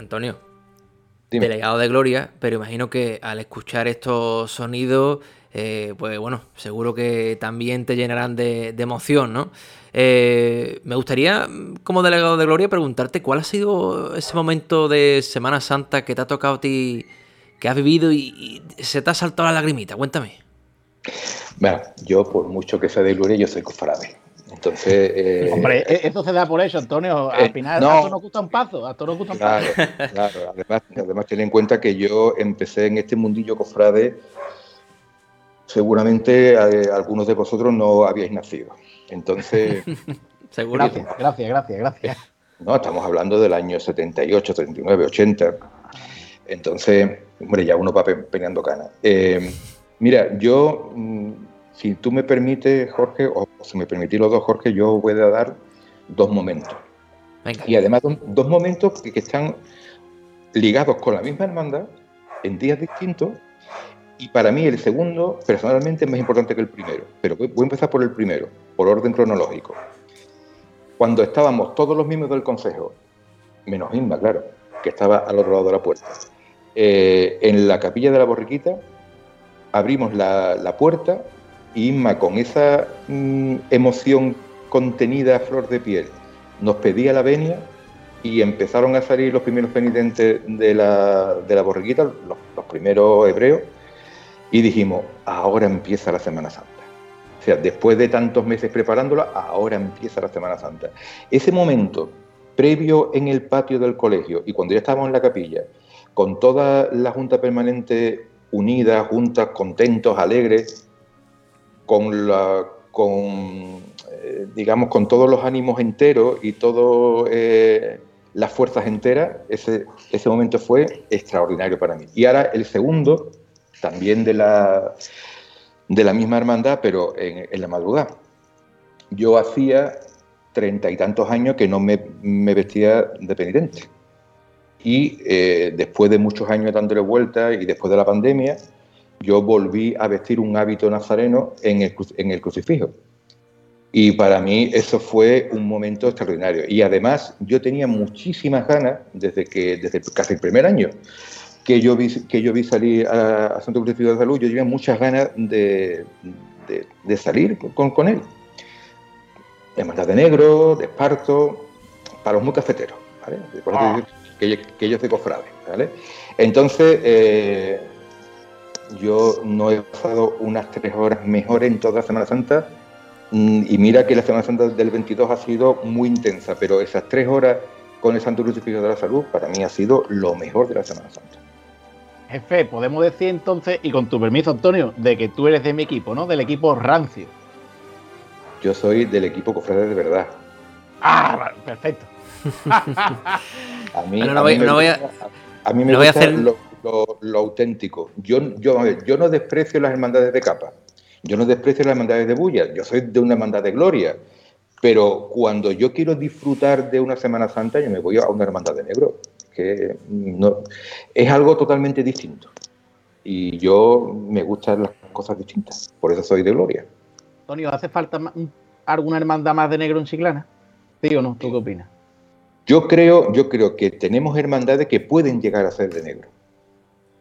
S1: Antonio, delegado de Gloria, pero imagino que al escuchar estos sonidos, eh, pues bueno, seguro que también te llenarán de, de emoción, ¿no? Eh, me gustaría, como delegado de Gloria, preguntarte cuál ha sido ese momento de Semana Santa que te ha tocado a ti, que has vivido y, y se te ha saltado la lagrimita. Cuéntame.
S11: Bueno, yo por mucho que sea de Gloria, yo soy cofrade. Entonces. eh,
S13: Hombre, e- eso se da por eso, Antonio. Al
S11: Eh,
S13: final,
S11: no.
S13: a todos nos gusta un paso. A todos nos gusta un
S11: Claro,
S13: paso.
S11: claro. Además, además ten en cuenta que yo empecé en este mundillo cofrade. Seguramente eh, algunos de vosotros no habíais nacido. Entonces,
S13: Gracias, gracias, gracias, gracias.
S11: no, estamos hablando del año 78, 39, 80. Entonces, hombre, ya uno va pe- peinando canas. Eh, mira, yo, mm, si tú me permites, Jorge, o si me permitís los dos, Jorge, yo voy a dar dos momentos. Y además, dos, momentos que, que están ligados con la misma hermandad en días distintos. Y para mí el segundo, personalmente, es más importante que el primero. Pero voy, a empezar por el primero, por orden cronológico. Cuando estábamos todos los miembros del Consejo, menos Inma, claro, que estaba al otro lado de la puerta, eh, en la capilla de la borriquita, abrimos la, la puerta Inma, con esa mm, emoción contenida a flor de piel, nos pedía la venia y empezaron a salir los primeros penitentes de la, de la borriquita, los, los primeros hebreos, y dijimos, ahora empieza la Semana Santa. O sea, después de tantos meses preparándola, ahora empieza la Semana Santa. Ese momento previo en el patio del colegio y cuando ya estábamos en la capilla, con toda la Junta Permanente unida, juntas, contentos, alegres, con la con eh, digamos con todos los ánimos enteros y todas las fuerzas enteras, ese, ese momento fue extraordinario para mí. Y ahora el segundo, también de la, de la misma hermandad, pero en, en la madrugada. Yo hacía treinta y tantos años que no me, me vestía de penitente. Y eh, después de muchos años dándole vueltas y después de la pandemia, yo volví a vestir un hábito nazareno en el, en el crucifijo. Y para mí eso fue un momento extraordinario. Y además yo tenía muchísimas ganas, desde, que, desde casi el primer año que yo vi, que yo vi salir a, a Santo Crucifijo de Salud, yo tenía muchas ganas de, de, de salir con, con él. Hermandad de negro, de esparto, para los muy cafeteros, ¿vale? Por eso
S13: Ah.
S11: que, que yo soy cofrade, ¿vale? Entonces, eh, yo no he pasado unas tres horas mejores en toda Semana Santa mm, y mira que la Semana Santa del 22 ha sido muy intensa, pero esas tres horas con el Santo Crucifijo de la Salud para mí ha sido lo mejor de la Semana Santa.
S13: Jefe, podemos decir entonces, y con tu permiso, Antonio, de que tú eres de mi equipo, ¿no? Del equipo rancio.
S11: Yo soy del equipo cofrade de verdad.
S13: Ah, vale, perfecto.
S11: A mí,
S1: no
S11: a
S1: voy-
S11: mí me
S1: no voy a-
S11: gusta- a mí me
S1: no voy a
S11: gusta
S1: hacer-
S11: lo, lo- lo auténtico. Yo, no desprecio las hermandades de capa. Yo no desprecio las hermandades de bulla. Yo soy de una hermandad de gloria. Pero cuando yo quiero disfrutar de una Semana Santa, yo me voy a una hermandad de negro. Que no, es algo totalmente distinto. Y yo me gustan las cosas distintas. Por eso soy de gloria.
S13: Antonio, ¿hace falta alguna hermandad más de negro en Chiclana? ¿Sí o no? ¿Tú qué opinas?
S11: Yo creo, yo creo que tenemos hermandades que pueden llegar a ser de negro.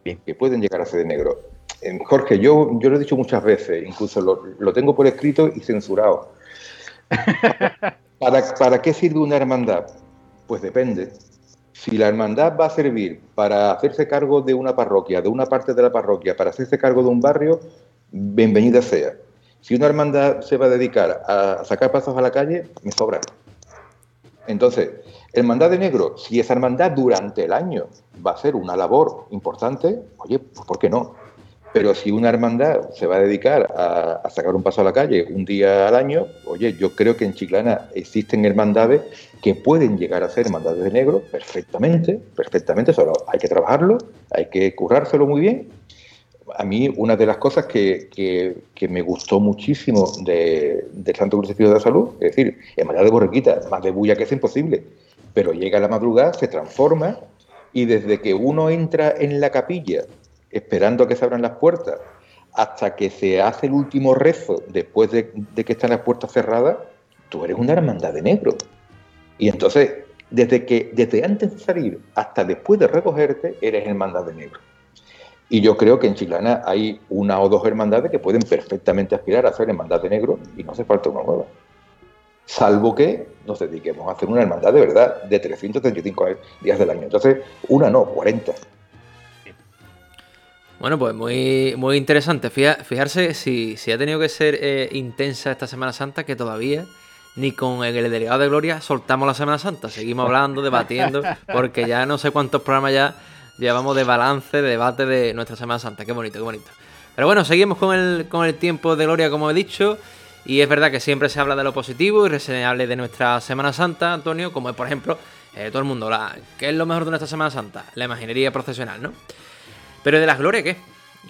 S11: Que pueden llegar a ser de negro. Eh, Jorge, yo, yo lo he dicho muchas veces, incluso lo, lo tengo por escrito y censurado. ¿Para, ¿Para qué sirve una hermandad? Pues depende. Si la hermandad va a servir para hacerse cargo de una parroquia, de una parte de la parroquia, para hacerse cargo de un barrio, bienvenida sea. Si una hermandad se va a dedicar a sacar pasos a la calle, me sobra. Entonces, hermandad de negro, si esa hermandad durante el año va a ser una labor importante, oye, pues ¿por qué no? Pero si una hermandad se va a dedicar a, sacar un paso a la calle un día al año, oye, yo creo que en Chiclana existen hermandades que pueden llegar a ser hermandades de negro perfectamente, perfectamente, solo hay que trabajarlo, hay que currárselo muy bien. A mí una de las cosas que, me gustó muchísimo de, del Santo Crucifijo de la Salud, es decir, hermandad de borriquita, más de bulla que es imposible, pero llega la madrugada, se transforma y desde que uno entra en la capilla esperando a que se abran las puertas hasta que se hace el último rezo después de, que están las puertas cerradas, tú eres una hermandad de negro. Y entonces, desde que desde antes de salir hasta después de recogerte, eres hermandad de negro. Y yo creo que en Chiclana hay una o dos hermandades que pueden perfectamente aspirar a ser hermandad de negro y no hace falta una nueva. Salvo que nos dediquemos a hacer una hermandad de verdad de 335 días del año. Entonces, una no, 40.
S1: Bueno, pues muy, muy interesante. Fija- Fijarse si, si ha tenido que ser eh, intensa esta Semana Santa, que todavía ni con el delegado de Gloria soltamos la Semana Santa. Seguimos hablando, debatiendo, porque ya no sé cuántos programas ya llevamos de balance, de debate de nuestra Semana Santa. Qué bonito, qué bonito. Pero bueno, seguimos con el, con el tiempo de Gloria, como he dicho. Y es verdad que siempre se habla de lo positivo y reseñable de nuestra Semana Santa, Antonio, como es, por ejemplo, eh, todo el mundo, ¿qué es lo mejor de nuestra Semana Santa? La imaginería procesional, ¿no? Pero de las glorias, ¿qué?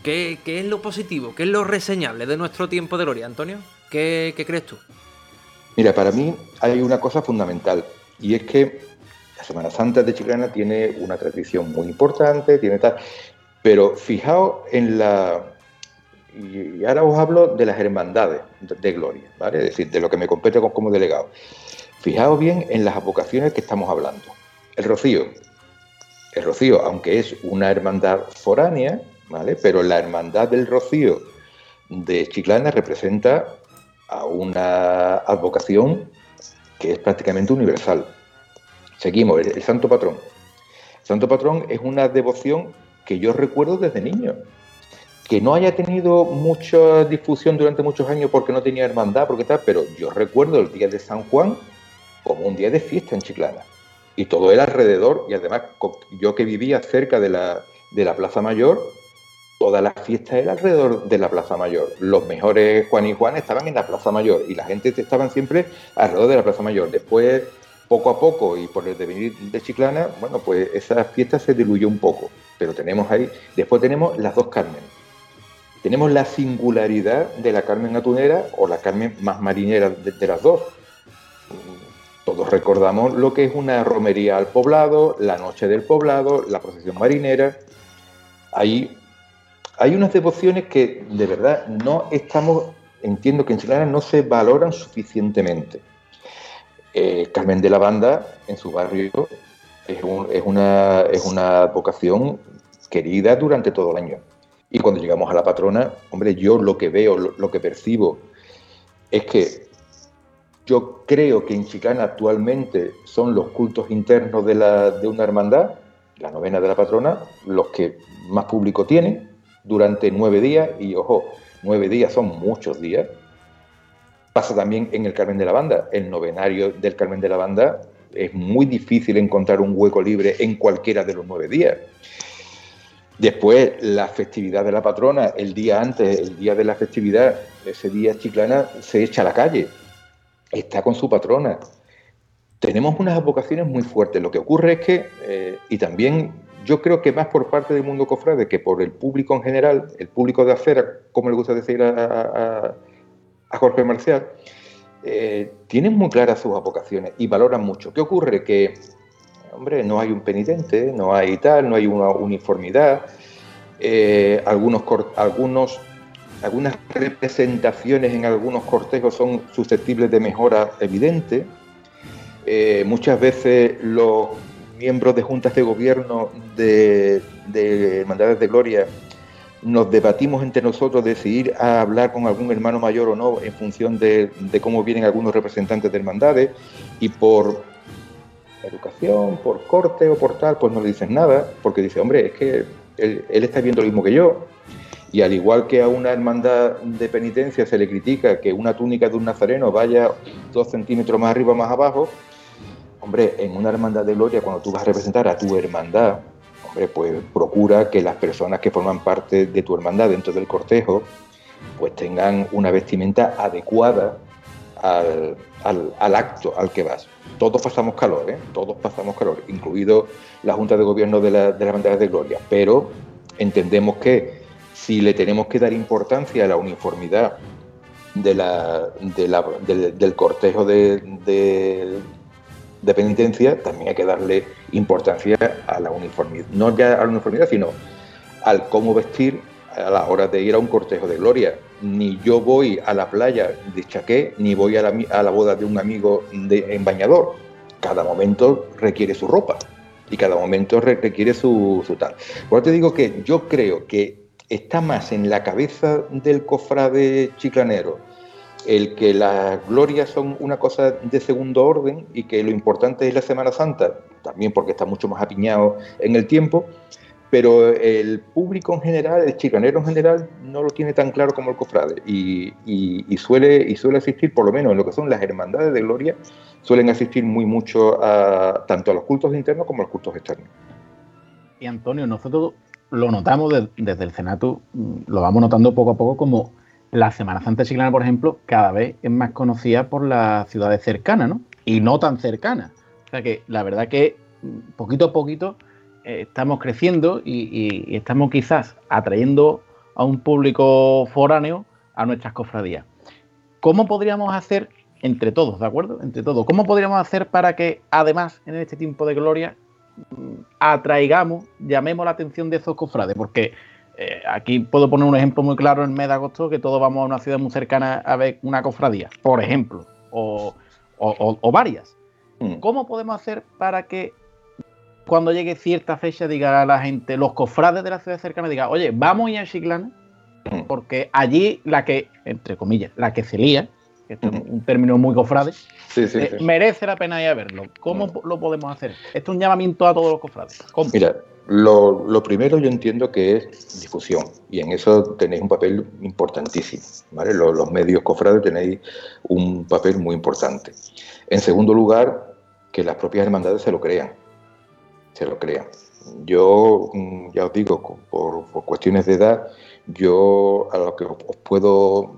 S1: ¿Qué, qué es lo positivo? ¿Qué es lo reseñable de nuestro tiempo de gloria, Antonio? ¿Qué, qué crees tú?
S11: Mira, para mí hay una cosa fundamental y es que la Semana Santa de Chiclana tiene una tradición muy importante, tiene tal, pero fijaos en la y ahora os hablo de las hermandades de, gloria, ¿vale? Es decir, de lo que me compete como, como delegado. Fijaos bien en las vocaciones que estamos hablando. El Rocío. El Rocío, aunque es una hermandad foránea, ¿vale? Pero la hermandad del Rocío de Chiclana representa a una advocación que es prácticamente universal. Seguimos, el, el Santo Patrón. El Santo Patrón es una devoción que yo recuerdo desde niño. Que no haya tenido mucha difusión durante muchos años porque no tenía hermandad, porque tal, pero yo recuerdo el día de San Juan como un día de fiesta en Chiclana. Y todo era alrededor, y además yo que vivía cerca de la, de la Plaza Mayor, toda la fiesta era alrededor de la Plaza Mayor. Los mejores Juan y Juan estaban en la Plaza Mayor y la gente estaban siempre alrededor de la Plaza Mayor. Después, poco a poco y por el devenir de Chiclana, bueno, pues esa fiesta se diluyó un poco. Pero tenemos ahí, después tenemos las dos Carmen. Tenemos la singularidad de la Carmen Atunera o la Carmen más marinera de, las dos. Todos recordamos lo que es una romería al poblado, la noche del poblado, la procesión marinera. Hay, hay unas devociones que de verdad no estamos, entiendo que en Chilena no se valoran suficientemente. Eh, Carmen de la Banda, en su barrio, es una, es una vocación querida durante todo el año. Y cuando llegamos a la patrona, hombre, yo lo que veo, lo, que percibo, es que yo creo que en Chiclana actualmente son los cultos internos de, de una hermandad, la novena de la patrona, los que más público tienen durante nueve días, y ojo, nueve días son muchos días. Pasa también en el Carmen de la Banda, el novenario del Carmen de la Banda es muy difícil encontrar un hueco libre en cualquiera de los nueve días. Después, la festividad de la patrona, el día antes, el día de la festividad, ese día Chiclana se echa a la calle, está con su patrona. Tenemos unas vocaciones muy fuertes. Lo que ocurre es que, eh, y también yo creo que más por parte del mundo cofrade que por el público en general, el público de acera, como le gusta decir a, Jorge Marcial, eh, tienen muy claras sus vocaciones y valoran mucho. ¿Qué ocurre? Que, hombre, no hay un penitente, no hay tal, no hay una uniformidad. Eh, algunos, algunos algunas representaciones en algunos cortejos son susceptibles de mejora evidente. Eh, muchas veces los miembros de juntas de gobierno de, de Hermandades de Gloria nos debatimos entre nosotros de si ir a hablar con algún hermano mayor o no en función de, cómo vienen algunos representantes de hermandades y por educación, por corte o por tal, pues no le dicen nada, porque dice, hombre, es que él, está viendo lo mismo que yo, y al igual que a una hermandad de penitencia se le critica que una túnica de un nazareno vaya dos centímetros más arriba o más abajo, hombre, en una hermandad de gloria, cuando tú vas a representar a tu hermandad, hombre, pues procura que las personas que forman parte de tu hermandad dentro del cortejo, pues tengan una vestimenta adecuada al, acto al que vas. Todos pasamos calor, ¿eh? Todos pasamos calor, incluido la Junta de Gobierno de, la, de las Hermandades de Gloria, pero entendemos que si le tenemos que dar importancia a la uniformidad del, cortejo de, de, penitencia, también hay que darle importancia a la uniformidad, no ya a la uniformidad, sino al cómo vestir a la hora de ir a un cortejo de gloria. Ni yo voy a la playa de Chaqué, ni voy a la, a la boda de un amigo de, en bañador. Cada momento requiere su ropa y cada momento requiere su, su tal. Por te digo que yo creo que está más en la cabeza del cofrade chiclanero el que las glorias son una cosa de segundo orden y que lo importante es la Semana Santa, también porque está mucho más apiñado en el tiempo, pero el público en general, el chicanero en general, no lo tiene tan claro como el cofrade y, suele, y suele asistir, por lo menos en lo que son las hermandades de gloria, suelen asistir muy mucho tanto a los cultos internos como a los cultos externos.
S3: Y Antonio, nosotros lo notamos desde el Senato, mm, lo vamos notando poco a poco como la Semana Santa Chiclana, por ejemplo, cada vez es más conocida por las ciudades cercanas, ¿no? Y no tan cercanas. O sea que la verdad que mm, poquito a poquito estamos creciendo y, estamos quizás atrayendo a un público foráneo a nuestras cofradías. ¿Cómo podríamos hacer entre todos, ¿de acuerdo? Entre todos. ¿Cómo podríamos hacer para que, además, en este tiempo de gloria, atraigamos, llamemos la atención de esos cofrades, porque eh, aquí puedo poner un ejemplo muy claro en el mes de agosto, que todos vamos a una ciudad muy cercana a ver una cofradía, por ejemplo, o, varias. Mm. ¿Cómo podemos hacer para que cuando llegue cierta fecha diga a la gente, los cofrades de la ciudad cercana, diga, oye, vamos a ir a Chiclana, mm. porque allí la que, entre comillas, la que se lía, que es un término muy cofrade, eh, merece la pena ir a verlo. ¿Cómo lo podemos hacer? Esto es un llamamiento a todos los cofrades.
S11: Mira, lo, primero yo entiendo que es difusión y en eso tenéis un papel importantísimo. ¿vale? Los, medios cofrades tenéis un papel muy importante. En segundo lugar, que las propias hermandades se lo crean. Se lo crean. Yo, mm, ya os digo, por, por cuestiones de edad, yo a lo que os puedo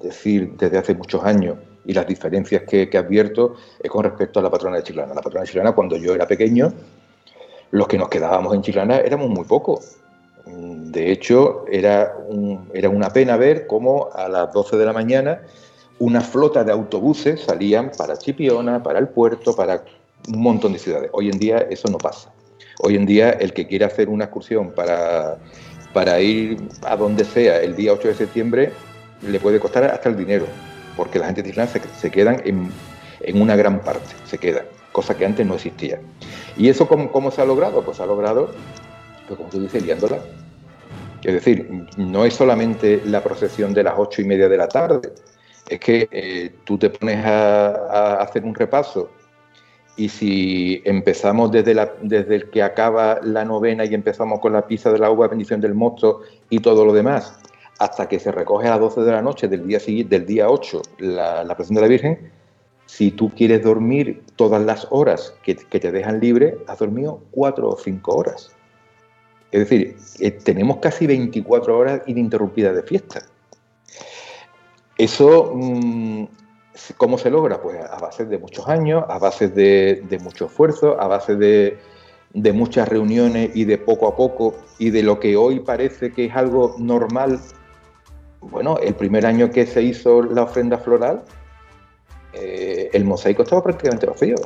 S11: decir desde hace muchos años y las diferencias que, que advierto es con respecto a la patrona de Chiclana. La patrona de Chiclana, cuando yo era pequeño, los que nos quedábamos en Chiclana éramos muy pocos. De hecho, era, era una pena ver cómo a las 12 de la mañana una flota de autobuses salían para Chipiona, para el puerto, para un montón de ciudades. Hoy en día eso no pasa. Hoy en día el que quiera hacer una excursión para, para ir a donde sea el día 8 de septiembre le puede costar hasta el dinero, porque la gente de Islandia se, quedan en, una gran parte, se quedan, cosa que antes no existía. ¿Y eso cómo, se ha logrado? Pues se ha logrado, pues como tú dices, liándola. Es decir, no es solamente la procesión de las ocho y media de la tarde, Es que eh, tú te pones a hacer un repaso y si empezamos desde, desde el que acaba la novena y empezamos con la pizza de la uva, bendición del mosto y todo lo demás, hasta que se recoge a las 12 de la noche del día, del día 8 la, la presión de la Virgen, si tú quieres dormir todas las horas que, te dejan libre, has dormido 4 o 5 horas. Es decir, eh, tenemos casi 24 horas ininterrumpidas de fiesta. Eso, mmm, ¿cómo se logra? Pues a base de muchos años, a base de, de mucho esfuerzo, a base de, de muchas reuniones y de poco a poco y de lo que hoy parece que es algo normal. Bueno, el primer año que se hizo la ofrenda floral, eh, el mosaico estaba prácticamente vacío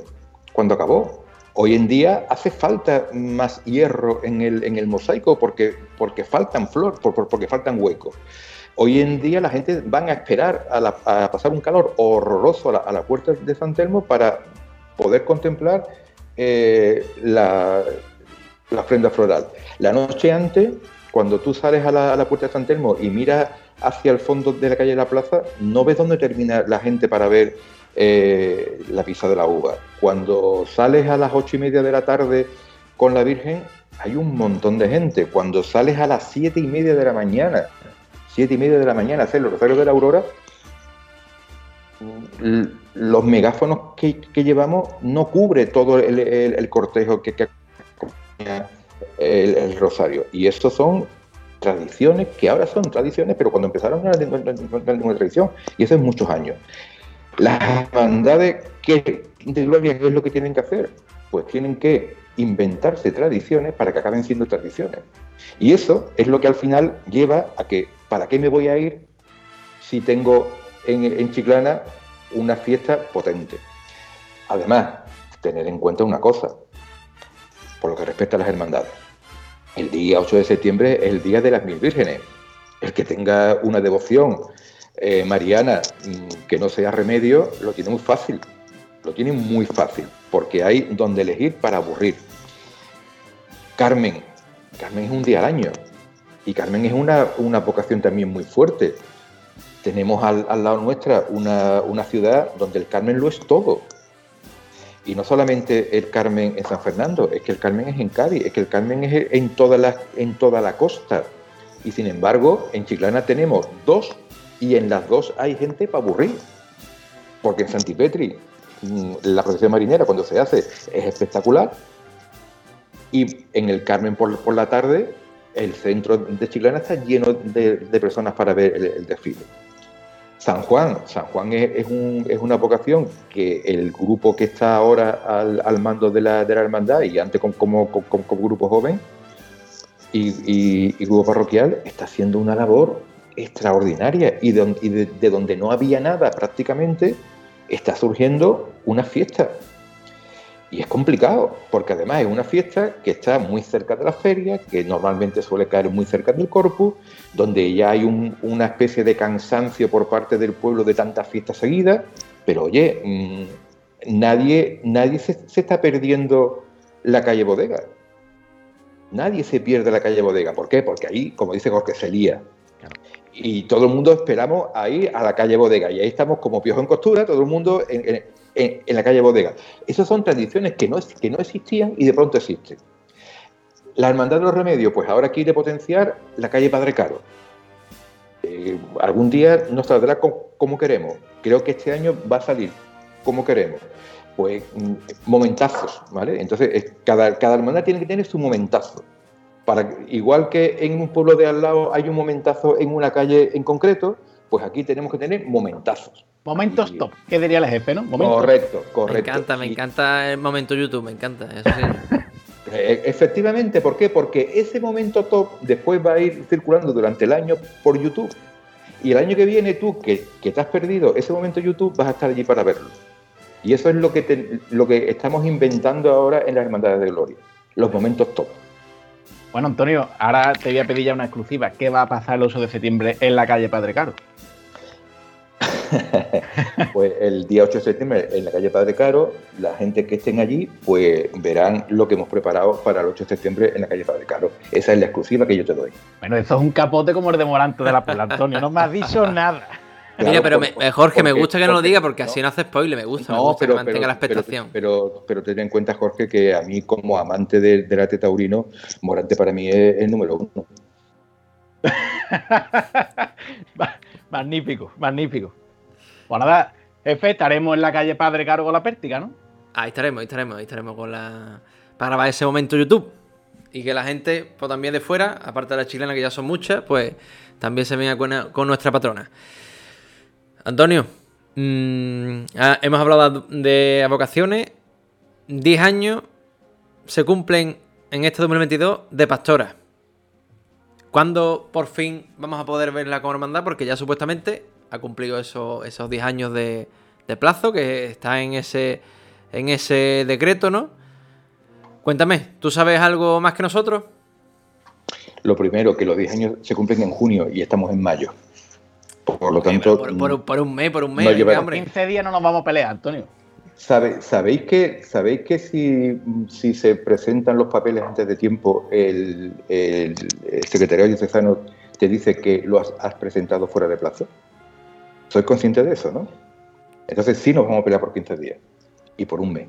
S11: cuando acabó. Hoy en día hace falta más hierro en el, en el mosaico porque, porque faltan flor, por, por, porque faltan huecos. Hoy en día la gente van a esperar a, pasar un calor horroroso a la, puerta de San Telmo para poder contemplar eh, la, la, ofrenda floral. La noche antes, cuando tú sales a la, a la, puerta de San Telmo y miras hacia el fondo de la calle de la plaza, no ves dónde termina la gente para ver eh, la pizza de la uva. Cuando sales a las ocho y media de la tarde con la Virgen, hay un montón de gente. Cuando sales a las siete y media de la mañana, siete y media de la mañana hacer los rosarios de la aurora, los megáfonos que, que llevamos no cubre todo el, el, cortejo que, que el, el, rosario. Y estos son tradiciones que ahora son tradiciones, pero cuando empezaron no era ninguna tradición. Y eso es muchos años. Las hermandades, ¿qué de gloria es lo que tienen que hacer? Pues tienen que inventarse tradiciones para que acaben siendo tradiciones. Y eso es lo que al final lleva a que, ¿para qué me voy a ir si tengo en, Chiclana una fiesta potente? Además, tener en cuenta una cosa, por lo que respecta a las hermandades. El día 8 de septiembre es el Día de las Mil Vírgenes. El que tenga una devoción eh, mariana mm, que no sea remedio, lo tiene muy fácil. Lo tiene muy fácil, porque hay donde elegir para aburrir. Carmen, Carmen es un día al año. Y Carmen es una, una vocación también muy fuerte. Tenemos al, al lado nuestra una, una, ciudad donde el Carmen lo es todo. Y no solamente el Carmen en San Fernando, es que el Carmen es en Cádiz, es que el Carmen es en toda la, en toda la costa. Y sin embargo, en Chiclana tenemos dos y en las dos hay gente para aburrir. Porque en Santipetri mm, la procesión marinera cuando se hace es espectacular y en el Carmen por, por la tarde el centro de Chiclana está lleno de, personas para ver el, desfile. San Juan, San Juan es, es, un, es, una vocación que el grupo que está ahora al, mando de la, hermandad y antes como, grupo joven y, grupo parroquial está haciendo una labor extraordinaria y, de donde no había nada prácticamente está surgiendo una fiesta y es complicado, porque además es una fiesta que está muy cerca de la feria, que normalmente suele caer muy cerca del corpus, donde ya hay un, una especie de cansancio por parte del pueblo de tantas fiestas seguidas, pero oye, mmm, nadie, nadie se, se, está perdiendo la calle bodega. Nadie se pierde la calle bodega. ¿Por qué? Porque ahí, como dice Jorge, se lía. Y todo el mundo esperamos ahí a la calle bodega. Y ahí estamos como piojo en costura, todo el mundo en, en en, la calle Bodega. Esas son tradiciones que no, que no existían y de pronto existen. La Hermandad de los Remedios, pues ahora quiere potenciar la calle Padre Caro. Eh, algún día nos saldrá como, queremos. Creo que este año va a salir como queremos. Pues mm, momentazos, ¿vale? Entonces, cada, hermandad tiene que tener su momentazo. Igual que en un pueblo de al lado hay un momentazo en una calle en concreto, pues aquí tenemos que tener momentazos.
S3: Momentos y... top, ¿qué diría el jefe, no?
S11: Momentos. Correcto, correcto.
S1: Me encanta, me y... encanta el momento YouTube, me encanta. Eso sí.
S11: E, Efectivamente, ¿por qué? Porque ese momento top después va a ir circulando durante el año por YouTube. Y el año que viene tú, que, que te has perdido ese momento YouTube, vas a estar allí para verlo. Y eso es lo que, te, lo que estamos inventando ahora en las Hermandades de Gloria, los momentos top.
S3: Bueno, Antonio, ahora te voy a pedir ya una exclusiva. ¿Qué va a pasar el 8 de septiembre en la calle Padre Caro?
S11: Pues el día 8 de septiembre en la calle Padre Caro, la gente que estén allí, pues verán lo que hemos preparado para el 8 de septiembre en la calle Padre Caro. Esa es la exclusiva que yo te doy.
S3: Bueno, eso es un capote como el de Moranto de la Puebla, Antonio. No me has dicho nada.
S1: Mira, pero
S11: por-
S1: me- eh, Jorge, me gusta que no lo diga porque así no hace spoiler, me gusta, me
S11: No,
S1: gusta
S11: pero,
S1: que mantenga
S11: pero-
S1: la expectación.
S11: Pero, pero, pero ten en cuenta, Jorge, que a mí, como amante de- arte taurino, Morante para mí es el número uno.
S3: Magnífico, magnífico. Pues nada, jefe, estaremos en la calle Padre Caro con la pértiga, ¿no?
S1: Ahí estaremos, ahí estaremos, ahí estaremos con la. Para grabar ese momento YouTube. Y que la gente, pues también de fuera, aparte de las chilenas que ya son muchas, pues también se venga con, con nuestra patrona. Antonio, mm, ah, hemos hablado de vocaciones. 10 años se cumplen en este 2022 de pastora. ¿Cuándo por fin vamos a poder verla como hermandad? Porque ya supuestamente ha cumplido esos, esos 10 años de, de plazo que está en ese, en ese decreto, ¿no? Cuéntame, ¿tú sabes algo más que nosotros?
S11: Lo primero, que los 10 años se cumplen en junio y estamos en mayo. Por lo tanto,
S1: Por, por- por un mes, por un mes,
S11: No
S1: venga,
S11: llevará-
S1: hombre.
S3: 15 días no nos vamos a pelear, Antonio.
S11: ¿sabe- ¿sabéis que, sabéis que si, si se presentan los papeles antes de tiempo, el, el- el secretario diocesano te dice que lo has, has presentado fuera de plazo? Soy consciente de eso, ¿no? Entonces sí nos vamos a pelear por 15 días y por un mes.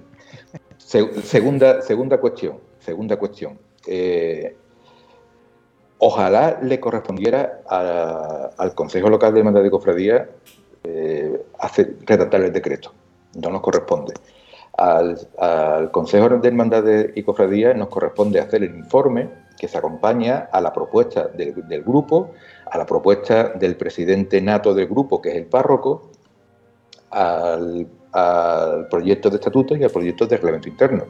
S11: Se- segunda, segunda cuestión, segunda cuestión. Eh, ojalá le correspondiera al Consejo Local de Hermandad de Cofradía eh, hacer, redactar el decreto. No nos corresponde. Al, al Consejo de Hermandades y Cofradías nos corresponde hacer el informe que se acompaña a la propuesta del, grupo, a la propuesta del presidente nato del grupo, que es el párroco, al, al proyecto de estatuto y al proyecto de reglamento interno.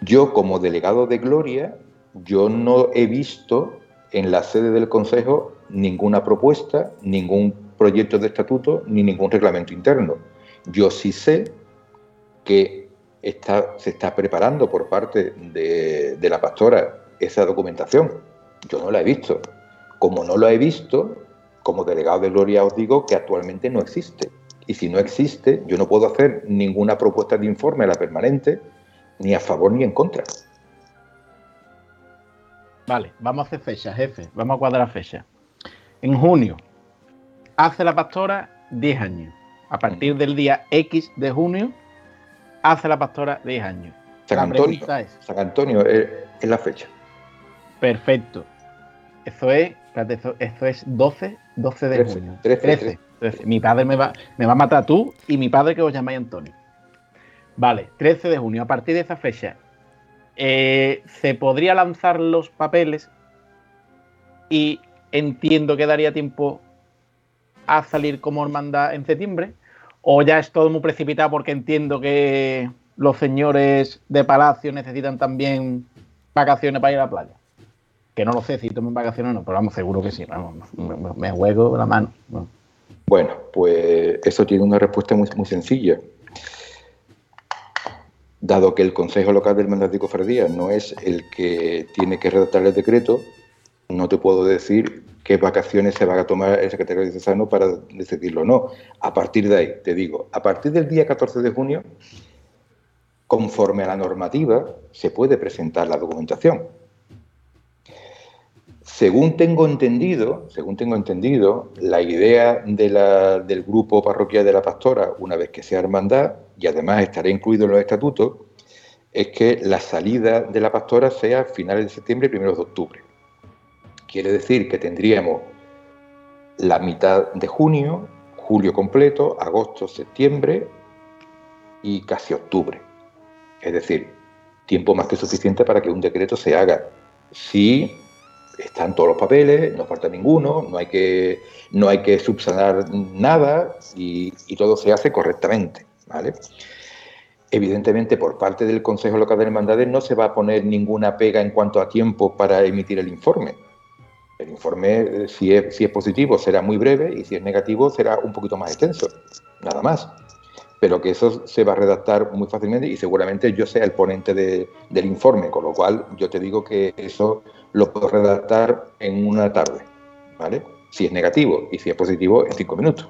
S11: Yo, como delegado de Gloria, yo no he visto en la sede del Consejo ninguna propuesta, ningún proyecto de estatuto ni ningún reglamento interno. Yo sí sé que está, se está preparando por parte de, de la pastora esa documentación. Yo no la he visto. Como no la he visto, como delegado de Gloria os digo que actualmente no existe. Y si no existe, yo no puedo hacer ninguna propuesta de informe a la permanente, ni a favor ni en contra.
S3: Vale, vamos a hacer fecha, jefe. Vamos a cuadrar fecha. En junio, hace la pastora 10 años. A partir del día X de junio, hace la pastora 10 años.
S11: San
S3: La
S11: Antonio,
S3: es,
S11: San Antonio es, es la fecha.
S3: perfecto. Eso es, espérate, eso, eso es 12, 12 de
S11: 13,
S3: junio.
S11: 13,
S3: 13, 13. Mi padre me va, me va a matar tú y mi padre que os llamáis Antonio. Vale, 13 de junio. A partir de esa fecha, eh, se podría lanzar los papeles y entiendo que daría tiempo a salir como hermandad en septiembre. O ya es todo muy precipitado porque entiendo que los señores de Palacio necesitan también vacaciones para ir a la playa. Que no lo sé si toman vacaciones o no, pero vamos, seguro que sí. Me, juego la mano. ¿no?
S11: Bueno, pues eso tiene una respuesta muy, muy sencilla. Dado que el Consejo Local del Hermandad de Cofradía no es el que tiene que redactar el decreto, no te puedo decir qué vacaciones se va a tomar el secretario diocesano para decidirlo o no. A partir de ahí, te digo, a partir del día 14 de junio, conforme a la normativa, se puede presentar la documentación. Según tengo entendido, según tengo entendido, la idea de la- del grupo parroquial de la pastora, una vez que sea hermandad, y además estará incluido en los estatutos, es que la salida de la pastora sea a finales de septiembre y primeros de octubre. Quiere decir que tendríamos la mitad de junio, julio completo, agosto, septiembre y casi octubre. Es decir, tiempo más que suficiente para que un decreto se haga. Si están todos los papeles, no falta ninguno, no hay que, no hay que subsanar nada y, todo se hace correctamente. ¿vale? Evidentemente, por parte del Consejo Local de Hermandades no se va a poner ninguna pega en cuanto a tiempo para emitir el informe. El informe, eh, si es, si es positivo, será muy breve y si es negativo, será un poquito más extenso. Nada más. Pero que eso se va a redactar muy fácilmente y seguramente yo sea el ponente de- del informe, con lo cual yo te digo que eso lo puedo redactar en una tarde. ¿Vale? Si es negativo y si es positivo, en cinco minutos.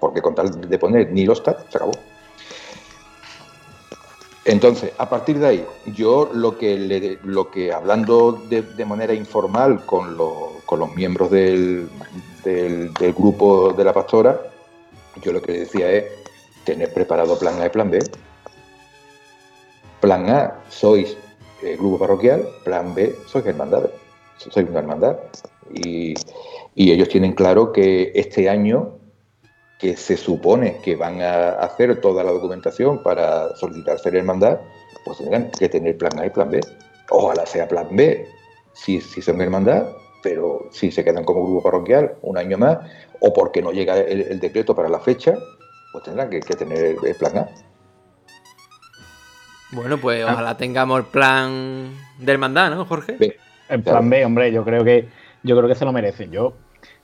S11: Porque con tal de poner ni los tab, se acabó. Entonces, a partir de ahí, yo lo que, le- lo que hablando de, manera informal con, lo- con los miembros del, del, grupo de la pastora, yo lo que decía es tener preparado plan A y plan B. Plan A, sois eh, grupo parroquial, plan B, sois hermandades, sois una hermandad. Y, y ellos tienen claro que este año, que se supone que van a hacer toda la documentación para solicitar ser hermandad, pues tendrán que tener plan A y plan B. Ojalá sea plan B, si, si son hermandad, pero si se quedan como grupo parroquial un año más, o porque no llega el, el decreto para la fecha, pues tendrán que, que tener el, el plan A.
S1: Bueno, pues ojalá tengamos el plan de hermandad, ¿no, Jorge?
S3: El plan B, hombre, yo creo que yo creo que se lo merecen. Yo,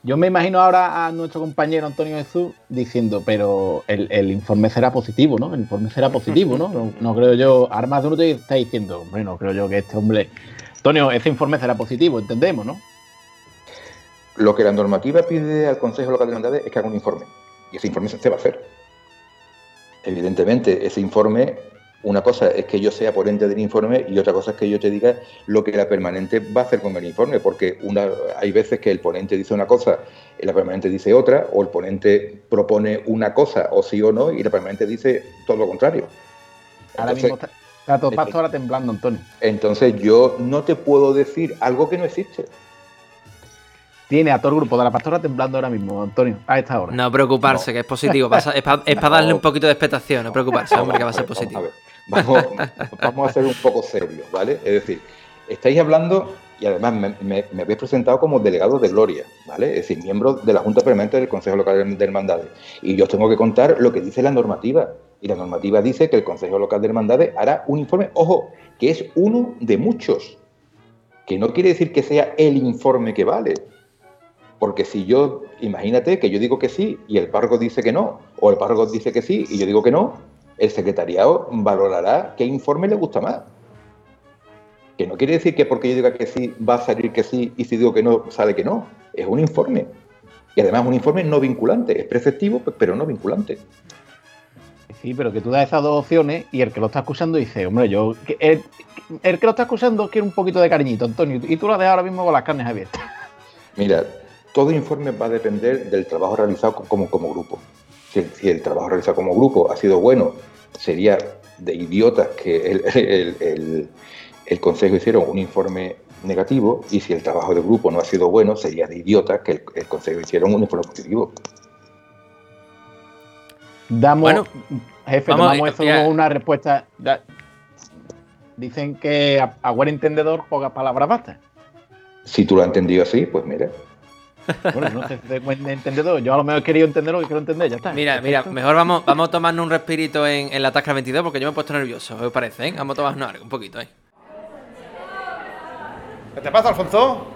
S3: yo me imagino ahora a nuestro compañero Antonio Jesús diciendo, pero el, el informe será positivo, ¿no? El informe será positivo, ¿no? No, no creo yo. Ahora más de uno te está diciendo, hombre, no creo yo que este hombre. Antonio, ese informe será positivo, entendemos, ¿no?
S11: Lo que la normativa pide al Consejo Local de Hermandades es que haga un informe. Y ese informe se va a hacer. Evidentemente, ese informe, una cosa es que yo sea ponente del informe y otra cosa es que yo te diga lo que la permanente va a hacer con el informe, porque una, hay veces que el ponente dice una cosa y la permanente dice otra, o el ponente propone una cosa, o sí o no, y la permanente dice todo lo contrario.
S3: Ahora mismo está, pasto ahora temblando, Antonio.
S11: Entonces yo no te puedo decir algo que no existe.
S3: Tiene a todo el grupo de la pastora temblando ahora mismo, Antonio, a esta hora.
S1: No preocuparse, que es positivo. pasa- es para darle un poquito de expectación, no preocuparse, hombre, que va a ser positivo.
S11: Vamos, vamos a ser un poco serios, ¿vale? Es decir, estáis hablando, y además me, me- me habéis presentado como delegado de Gloria, ¿vale? Es decir, miembro de la Junta Permanente del Consejo Local de Hermandades. Y yo os tengo que contar lo que dice la normativa. Y la normativa dice que el Consejo Local de Hermandades hará un informe, ojo, que es uno de muchos. Que no quiere decir que sea el informe que vale. Porque si yo, imagínate que yo digo que sí y el párroco dice que no, o el párroco dice que sí y yo digo que no, el secretariado valorará qué informe le gusta más. Que no quiere decir que porque yo diga que sí va a salir que sí y si digo que no sale que no. Es un informe. Y además un informe no vinculante. Es preceptivo, pero no vinculante.
S3: Sí, pero que tú das esas dos opciones y el que lo está escuchando dice, hombre, yo. El, el que lo está escuchando quiere un poquito de cariñito, Antonio, y tú lo dejas ahora mismo con las carnes abiertas.
S11: Mira, todo informe va a depender del trabajo realizado co- como, como grupo. Si el, si el trabajo realizado como grupo ha sido bueno, sería de idiotas que el, el- el- el Consejo hiciera un informe negativo, y si el trabajo del grupo no ha sido bueno, sería de idiotas que el, el Consejo hiciera un informe positivo.
S3: Damos,
S1: Bueno,
S3: jefe,
S1: vamos,
S3: tomamos eso
S1: ya.
S3: una respuesta. ya. Dicen que a, a buen entendedor, pocas palabras bastan.
S11: Si tú lo has entendido así, pues mira.
S3: Bueno, no sé si de buen entendedor. Yo a lo mejor he querido entender lo que quiero entender, ya está.
S1: Mira, mira, mejor vamos, vamos a tomarnos un respirito en, en la Tasca 22 porque yo me he puesto nervioso, ¿os parece? eh? Vamos a tomarnos algo, un poquito, ¿eh?
S13: ¿Qué te pasa, Alfonso?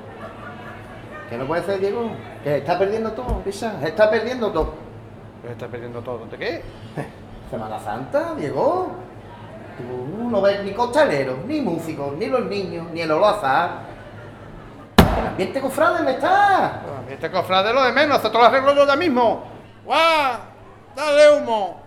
S12: ¿Qué no puede ser, Diego? Que está perdiendo todo, Pisa. Está perdiendo todo.
S13: ¿Qué estás perdiendo todo? ¿De qué?
S12: Semana Santa, Diego. Tú no ves ni costaleros, ni músicos, ni los niños, ni el olazar. El ambiente cofrade me está.
S13: Este cofrade lo de menos, esto lo arreglo yo ya mismo. ¡Guau! ¡Dale humo!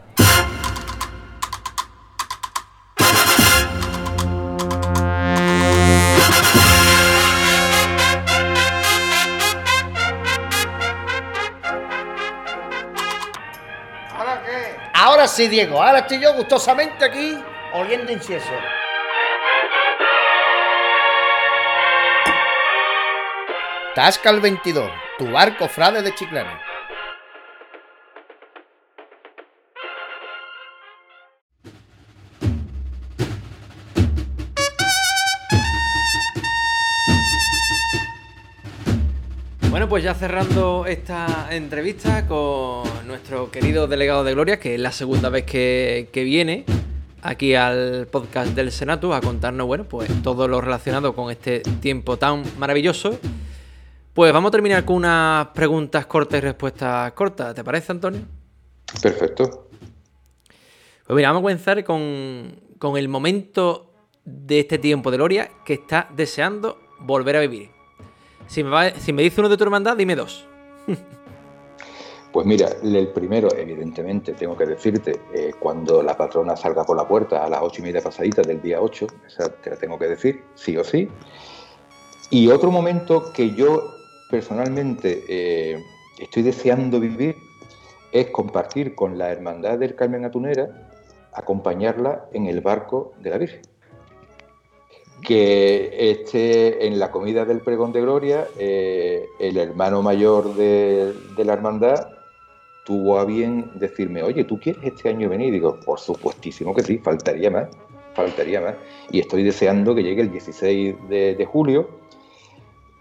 S13: ¿Ahora qué?
S12: Ahora sí, Diego, ahora estoy yo gustosamente aquí oliendo incienso. Tasca el 22, tu barco frade de Chiclana.
S1: Bueno, pues ya cerrando esta entrevista con nuestro querido delegado de Gloria, que es la segunda vez que, viene aquí al podcast del Senatus a contarnos, bueno, pues todo lo relacionado con este tiempo tan maravilloso. Pues vamos a terminar con unas preguntas cortas y respuestas cortas, ¿te parece, Antonio?
S11: Perfecto.
S1: Pues mira, vamos a comenzar con, con el momento de este tiempo de Gloria que está deseando volver a vivir. Si me, va- si me dice uno de tu hermandad, dime dos.
S11: Pues mira, el primero, evidentemente, tengo que decirte, eh, cuando la patrona salga por la puerta a las ocho y media pasaditas del día 8, esa te la tengo que decir, sí o sí. Y otro momento que yo personalmente eh, estoy deseando vivir es compartir con la Hermandad del Carmen Atunera, acompañarla en el barco de la Virgen. Que esté en la comida del pregón de gloria, eh, el hermano mayor de, la hermandad tuvo a bien decirme, oye, ¿tú quieres este año venir? Digo, por supuestísimo que sí, faltaría más, faltaría más. Y estoy deseando que llegue el 16 de, de julio.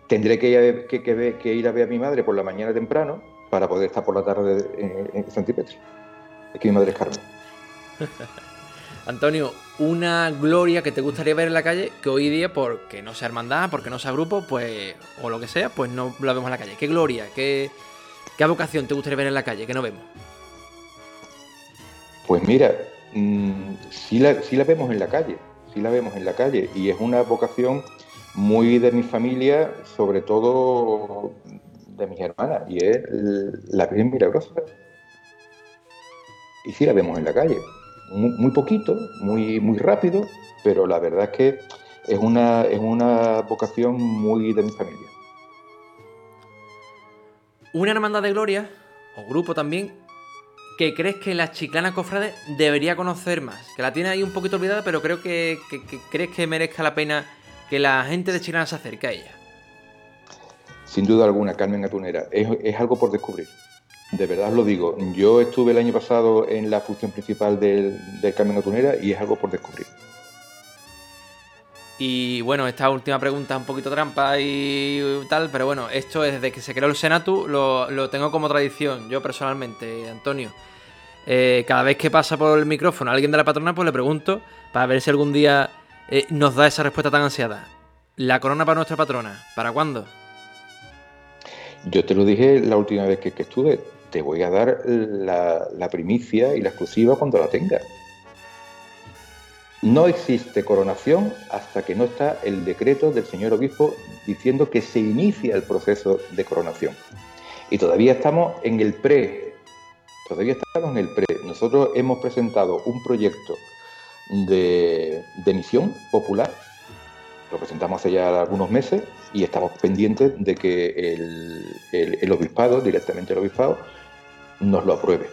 S11: Tendré que, ir a- que- que ver- que ir a ver a mi madre por la mañana temprano para poder estar por la tarde en, en Santipetri. Es que mi madre es Carmen.
S1: Antonio, una gloria que te gustaría ver en la calle que hoy día, porque no sea hermandad, porque no sea grupo, pues, o lo que sea, pues no la vemos en la calle. ¿Qué gloria, qué, qué vocación te gustaría ver en la calle que no vemos?
S11: Pues mira, mm, sí, la, sí la vemos en la calle, sí la vemos en la calle y es una vocación muy de mi familia, sobre todo de mis hermanas, y es la Virgen Milagrosa. Y sí la vemos en la calle, muy, poquito, muy, muy rápido, pero la verdad es que es una, es una vocación muy de mi familia.
S1: Una hermandad de gloria, o grupo también, que crees que la chiclana cofrade debería conocer más. Que la tiene ahí un poquito olvidada, pero creo que- que crees que merezca la pena que la gente de Chiclana se acerque a ella.
S11: Sin duda alguna, Carmen Atunera, es, es algo por descubrir. De verdad os lo digo. Yo estuve el año pasado en la función principal del, del Carmen Atunera y es algo por descubrir.
S1: Y bueno, esta última pregunta es un poquito trampa y tal, pero bueno, esto es desde que se creó el Senatu, lo, lo tengo como tradición, yo personalmente, Antonio. Eh, cada vez que pasa por el micrófono a alguien de la patrona, pues le pregunto para ver si algún día eh, nos da esa respuesta tan ansiada. La corona para nuestra patrona, ¿para cuándo?
S11: Yo te lo dije la última vez que, estuve. Te voy a dar la, la primicia y la exclusiva cuando la tenga. No existe coronación hasta que no está el decreto del señor obispo diciendo que se inicia el proceso de coronación. Y todavía estamos en el pre. Todavía estamos en el pre. Nosotros hemos presentado un proyecto de, de misión popular. Lo presentamos hace ya algunos meses y estamos pendientes de que el, el- el obispado, directamente el obispado, nos lo apruebe.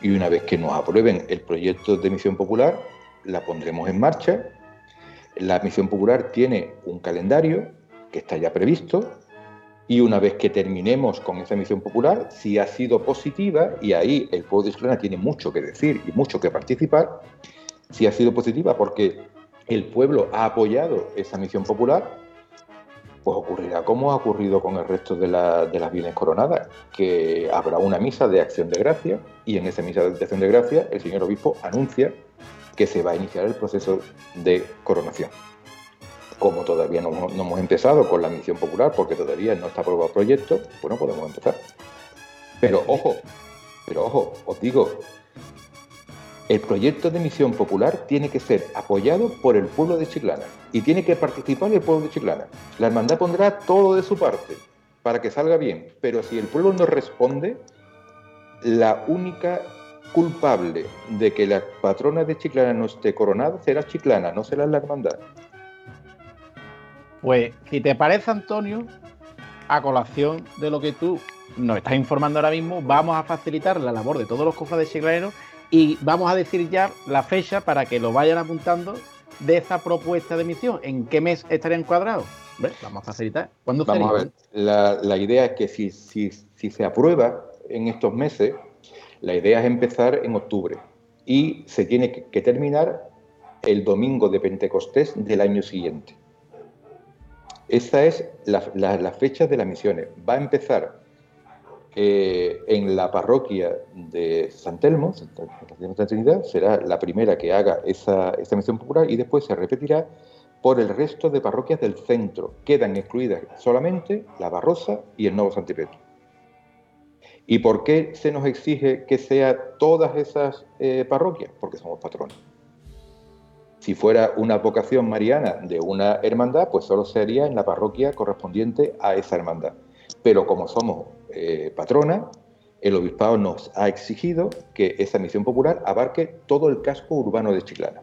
S11: Y una vez que nos aprueben el proyecto de misión popular, la pondremos en marcha. La misión popular tiene un calendario que está ya previsto y una vez que terminemos con esa misión popular, si ha sido positiva, y ahí el pueblo de Chiclana tiene mucho que decir y mucho que participar, si ha sido positiva porque el pueblo ha apoyado esa misión popular, pues ocurrirá como ha ocurrido con el resto de, la- de las bienes coronadas, que habrá una misa de acción de gracia y en esa misa de acción de gracia el señor obispo anuncia que se va a iniciar el proceso de coronación. Como todavía no, no hemos empezado con la misión popular, porque todavía no está aprobado el proyecto, pues no podemos empezar. Pero ojo, pero ojo, os digo, el proyecto de misión popular tiene que ser apoyado por el pueblo de Chiclana y tiene que participar el pueblo de Chiclana. La hermandad pondrá todo de su parte para que salga bien, pero si el pueblo no responde, la única culpable de que la patrona de Chiclana no esté coronada será Chiclana, no será la hermandad.
S3: Pues, si te parece, Antonio, a colación de lo que tú nos estás informando ahora mismo, vamos a facilitar la labor de todos los cofrades chiclaneros y vamos a decir ya la fecha para que lo vayan apuntando de esa propuesta de misión. ¿En qué mes estaría encuadrado? ¿Ves? Vamos a facilitar. ¿Cuándo
S11: Vamos a
S3: sería?
S11: ver, la, la idea es que si, si, si se aprueba en estos meses, la idea es empezar en octubre y se tiene que, que terminar el domingo de Pentecostés del año siguiente. Esa es la, la- la fecha de las misiones. Va a empezar eh, en la parroquia de San Telmo, Santa Trinidad, será la primera que haga esa, esa misión popular y después se repetirá por el resto de parroquias del centro. Quedan excluidas solamente la Barrosa y el Nuevo Santipetro. ¿Y por qué se nos exige que sea todas esas eh, parroquias? Porque somos patronos. Si fuera una vocación mariana de una hermandad, pues solo sería en la parroquia correspondiente a esa hermandad. Pero como somos eh, patronas, el obispado nos ha exigido que esa misión popular abarque todo el casco urbano de Chiclana.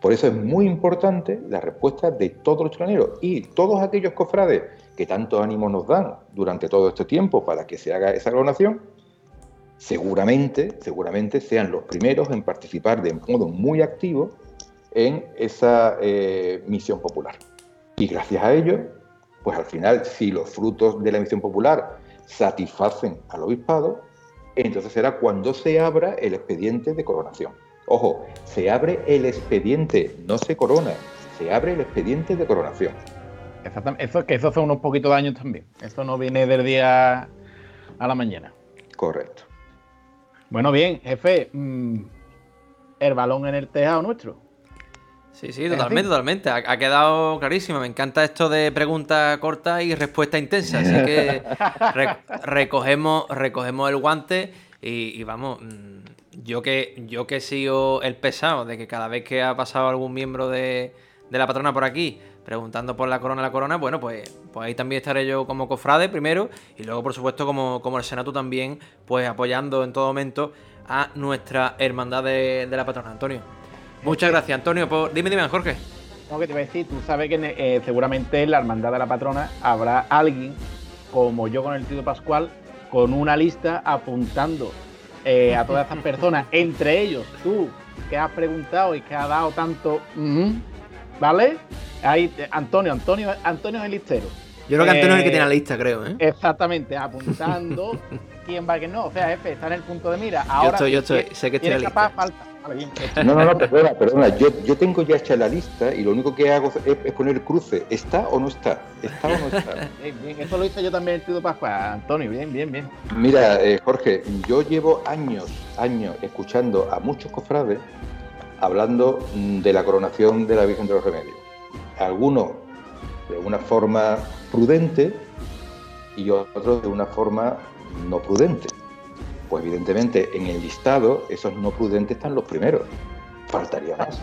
S11: Por eso es muy importante la respuesta de todos los chilaneros y todos aquellos cofrades que tanto ánimo nos dan durante todo este tiempo para que se haga esa coronación, seguramente, seguramente sean los primeros en participar de modo muy activo en esa eh, misión popular. Y gracias a ello, pues al final, si los frutos de la misión popular satisfacen al obispado, entonces será cuando se abra el expediente de coronación. Ojo, se abre el expediente, no se corona, se abre el expediente de coronación.
S3: Exactamente. Eso, que eso son unos poquitos de años también. Eso no viene del día a la mañana.
S11: Correcto.
S3: Bueno, bien, jefe. mm, el balón en el tejado nuestro.
S7: Sí, sí, totalmente, totalmente. Ha, ha quedado clarísimo. Me encanta esto de pregunta corta y respuesta intensa. Así que re- recogemos, recogemos el guante y, y vamos. mm, Yo que, yo que he sido el pesado de que cada vez que ha pasado algún miembro de, de la patrona por aquí preguntando por la corona, la corona, bueno, pues, pues ahí también estaré yo como cofrade primero y luego, por supuesto, como, como el Senato también, pues apoyando en todo momento a nuestra hermandad de, de la patrona, Antonio. Muchas gracias, Antonio. Por... Dime, dime, Jorge.
S3: No, que te iba a decir, tú sabes que eh, seguramente en la hermandad de la patrona habrá alguien, como yo con el tío Pascual, con una lista apuntando eh, a todas estas personas, entre ellos tú, que has preguntado y que has dado tanto, ¿vale? Ahí, eh, Antonio, Antonio, Antonio es el listero.
S1: Yo creo que Antonio es el que tiene la lista, creo, ¿eh?
S3: Exactamente, apuntando quién va quién no. O sea, jefe, está en el punto de mira. Ahora,
S1: estoy- yo estoy-
S3: ¿quién-
S1: sé que estoy en la
S3: capaz? Falta.
S11: No, no, no, perdona, perdona. Yo, yo tengo ya hecha la lista y lo único que hago es, es poner el cruce. ¿Está o no está? ¿Está o no está?
S3: Bien, bien, eso lo hice yo también el tío Pascual. Antonio, bien, bien, bien.
S11: Mira, eh, Jorge, yo llevo años, años escuchando a muchos cofrades hablando de la coronación de la Virgen de los Remedios. Algunos de una forma prudente y otros de una forma no prudente. Pues evidentemente en el listado esos no prudentes están los primeros. Faltaría más.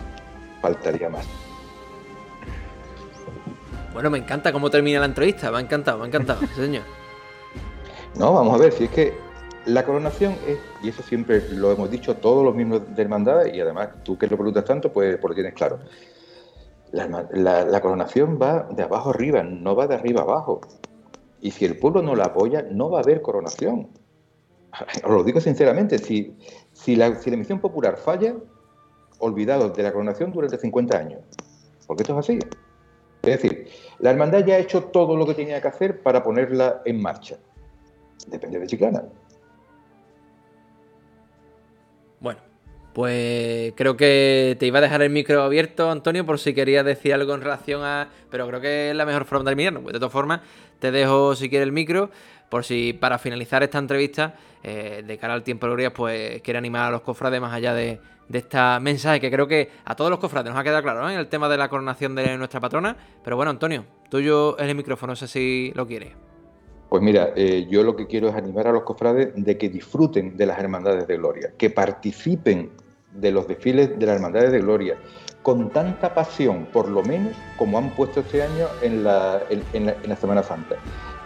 S11: Faltaría más.
S1: Bueno, me encanta cómo termina la entrevista. Me ha encantado, me ha encantado, señor.
S11: No, vamos a ver, si es que la coronación es, y eso siempre lo hemos dicho todos los miembros de hermandad, y además tú que lo preguntas tanto, pues, pues lo tienes claro. La- la coronación va de abajo arriba, no va de arriba abajo. Y si el pueblo no la apoya, no va a haber coronación. Os lo digo sinceramente, si, si, la, si la misión popular falla, olvidados de la coronación durante 50 años. Porque esto es así. Es decir, la hermandad ya ha hecho todo lo que tenía que hacer para ponerla en marcha. Depende de Chiclana.
S1: Bueno, pues creo que te iba a dejar el micro abierto, Antonio, por si querías decir algo en relación a. Pero creo que es la mejor forma de terminarlo. Pues de todas formas, te dejo si quieres el micro, por si para finalizar esta entrevista, eh, de cara al tiempo de glorias, pues quiere animar a los cofrades más allá de, de este mensaje que creo que a todos los cofrades nos ha quedado claro en el tema de la coronación de nuestra patrona. Pero bueno, Antonio, tuyo es el micrófono, no sé si lo quieres.
S11: Pues mira, eh, yo lo que quiero es animar a los cofrades de que disfruten de las hermandades de gloria, que participen de los desfiles de las hermandades de gloria con tanta pasión, por lo menos, como han puesto este año en la, en la- en la Semana Santa.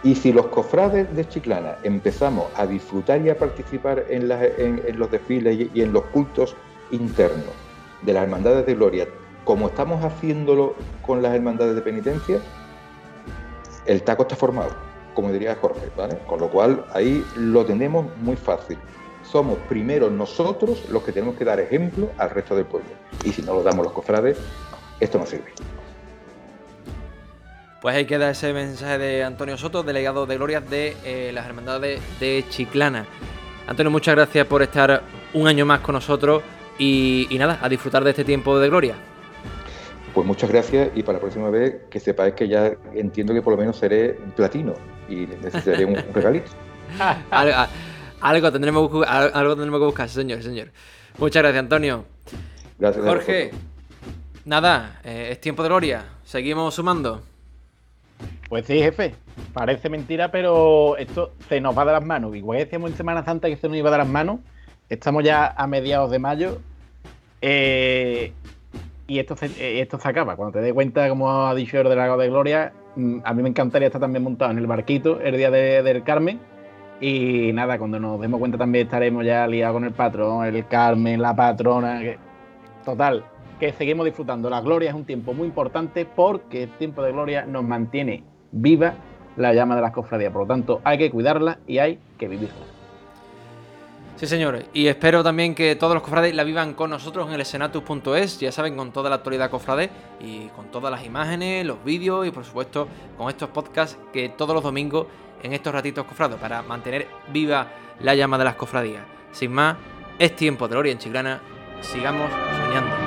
S11: Y si los cofrades de Chiclana empezamos a disfrutar y a participar en, los desfiles y, y en los cultos internos de las hermandades de gloria, como estamos haciéndolo con las hermandades de penitencia, el taco está formado, como diría Jorge, ¿vale? Con lo cual ahí lo tenemos muy fácil. Somos primero nosotros los que tenemos que dar ejemplo al resto del pueblo. Y si no lo damos los cofrades, esto no sirve.
S1: Pues ahí queda ese mensaje de Antonio Soto, delegado de Glorias de eh, las Hermandades de Chiclana. Antonio, muchas gracias por estar un año más con nosotros y, y nada, a disfrutar de este tiempo de gloria.
S11: Pues muchas gracias y para la próxima vez que sepáis que ya entiendo que por lo menos seré platino y necesitaré un regalito.
S1: algo, algo tendremos, que algo tendremos que buscar, señor, señor. Muchas gracias, Antonio.
S11: Gracias.
S1: Jorge, nada, eh, es tiempo de gloria. Seguimos sumando.
S3: Pues sí, jefe. Parece mentira, pero esto se nos va de las manos. Igual decíamos en Semana Santa que se nos iba de las manos. Estamos ya a mediados de mayo. eh, y esto se, eh, esto se acaba. Cuando te des cuenta, como ha dicho el delegado de Gloria, mm, a mí me encantaría estar también montado en el barquito el día de- del Carmen. Y nada, cuando nos demos cuenta también estaremos ya liados con el patrón, el Carmen, la patrona. Total, que seguimos disfrutando. La gloria es un tiempo muy importante porque el tiempo de gloria nos mantiene viva la llama de las cofradías. Por lo tanto, hay que cuidarla y hay que vivirla.
S1: Sí, señores. Y espero también que todos los cofrades la vivan con nosotros en el senatus.es, ya saben, con toda la actualidad cofrade y con todas las imágenes, los vídeos y por supuesto con estos podcasts que todos los domingos en estos ratitos cofrados para mantener viva la llama de las cofradías. Sin más, es tiempo de gloria en Chiclana. Sigamos soñando.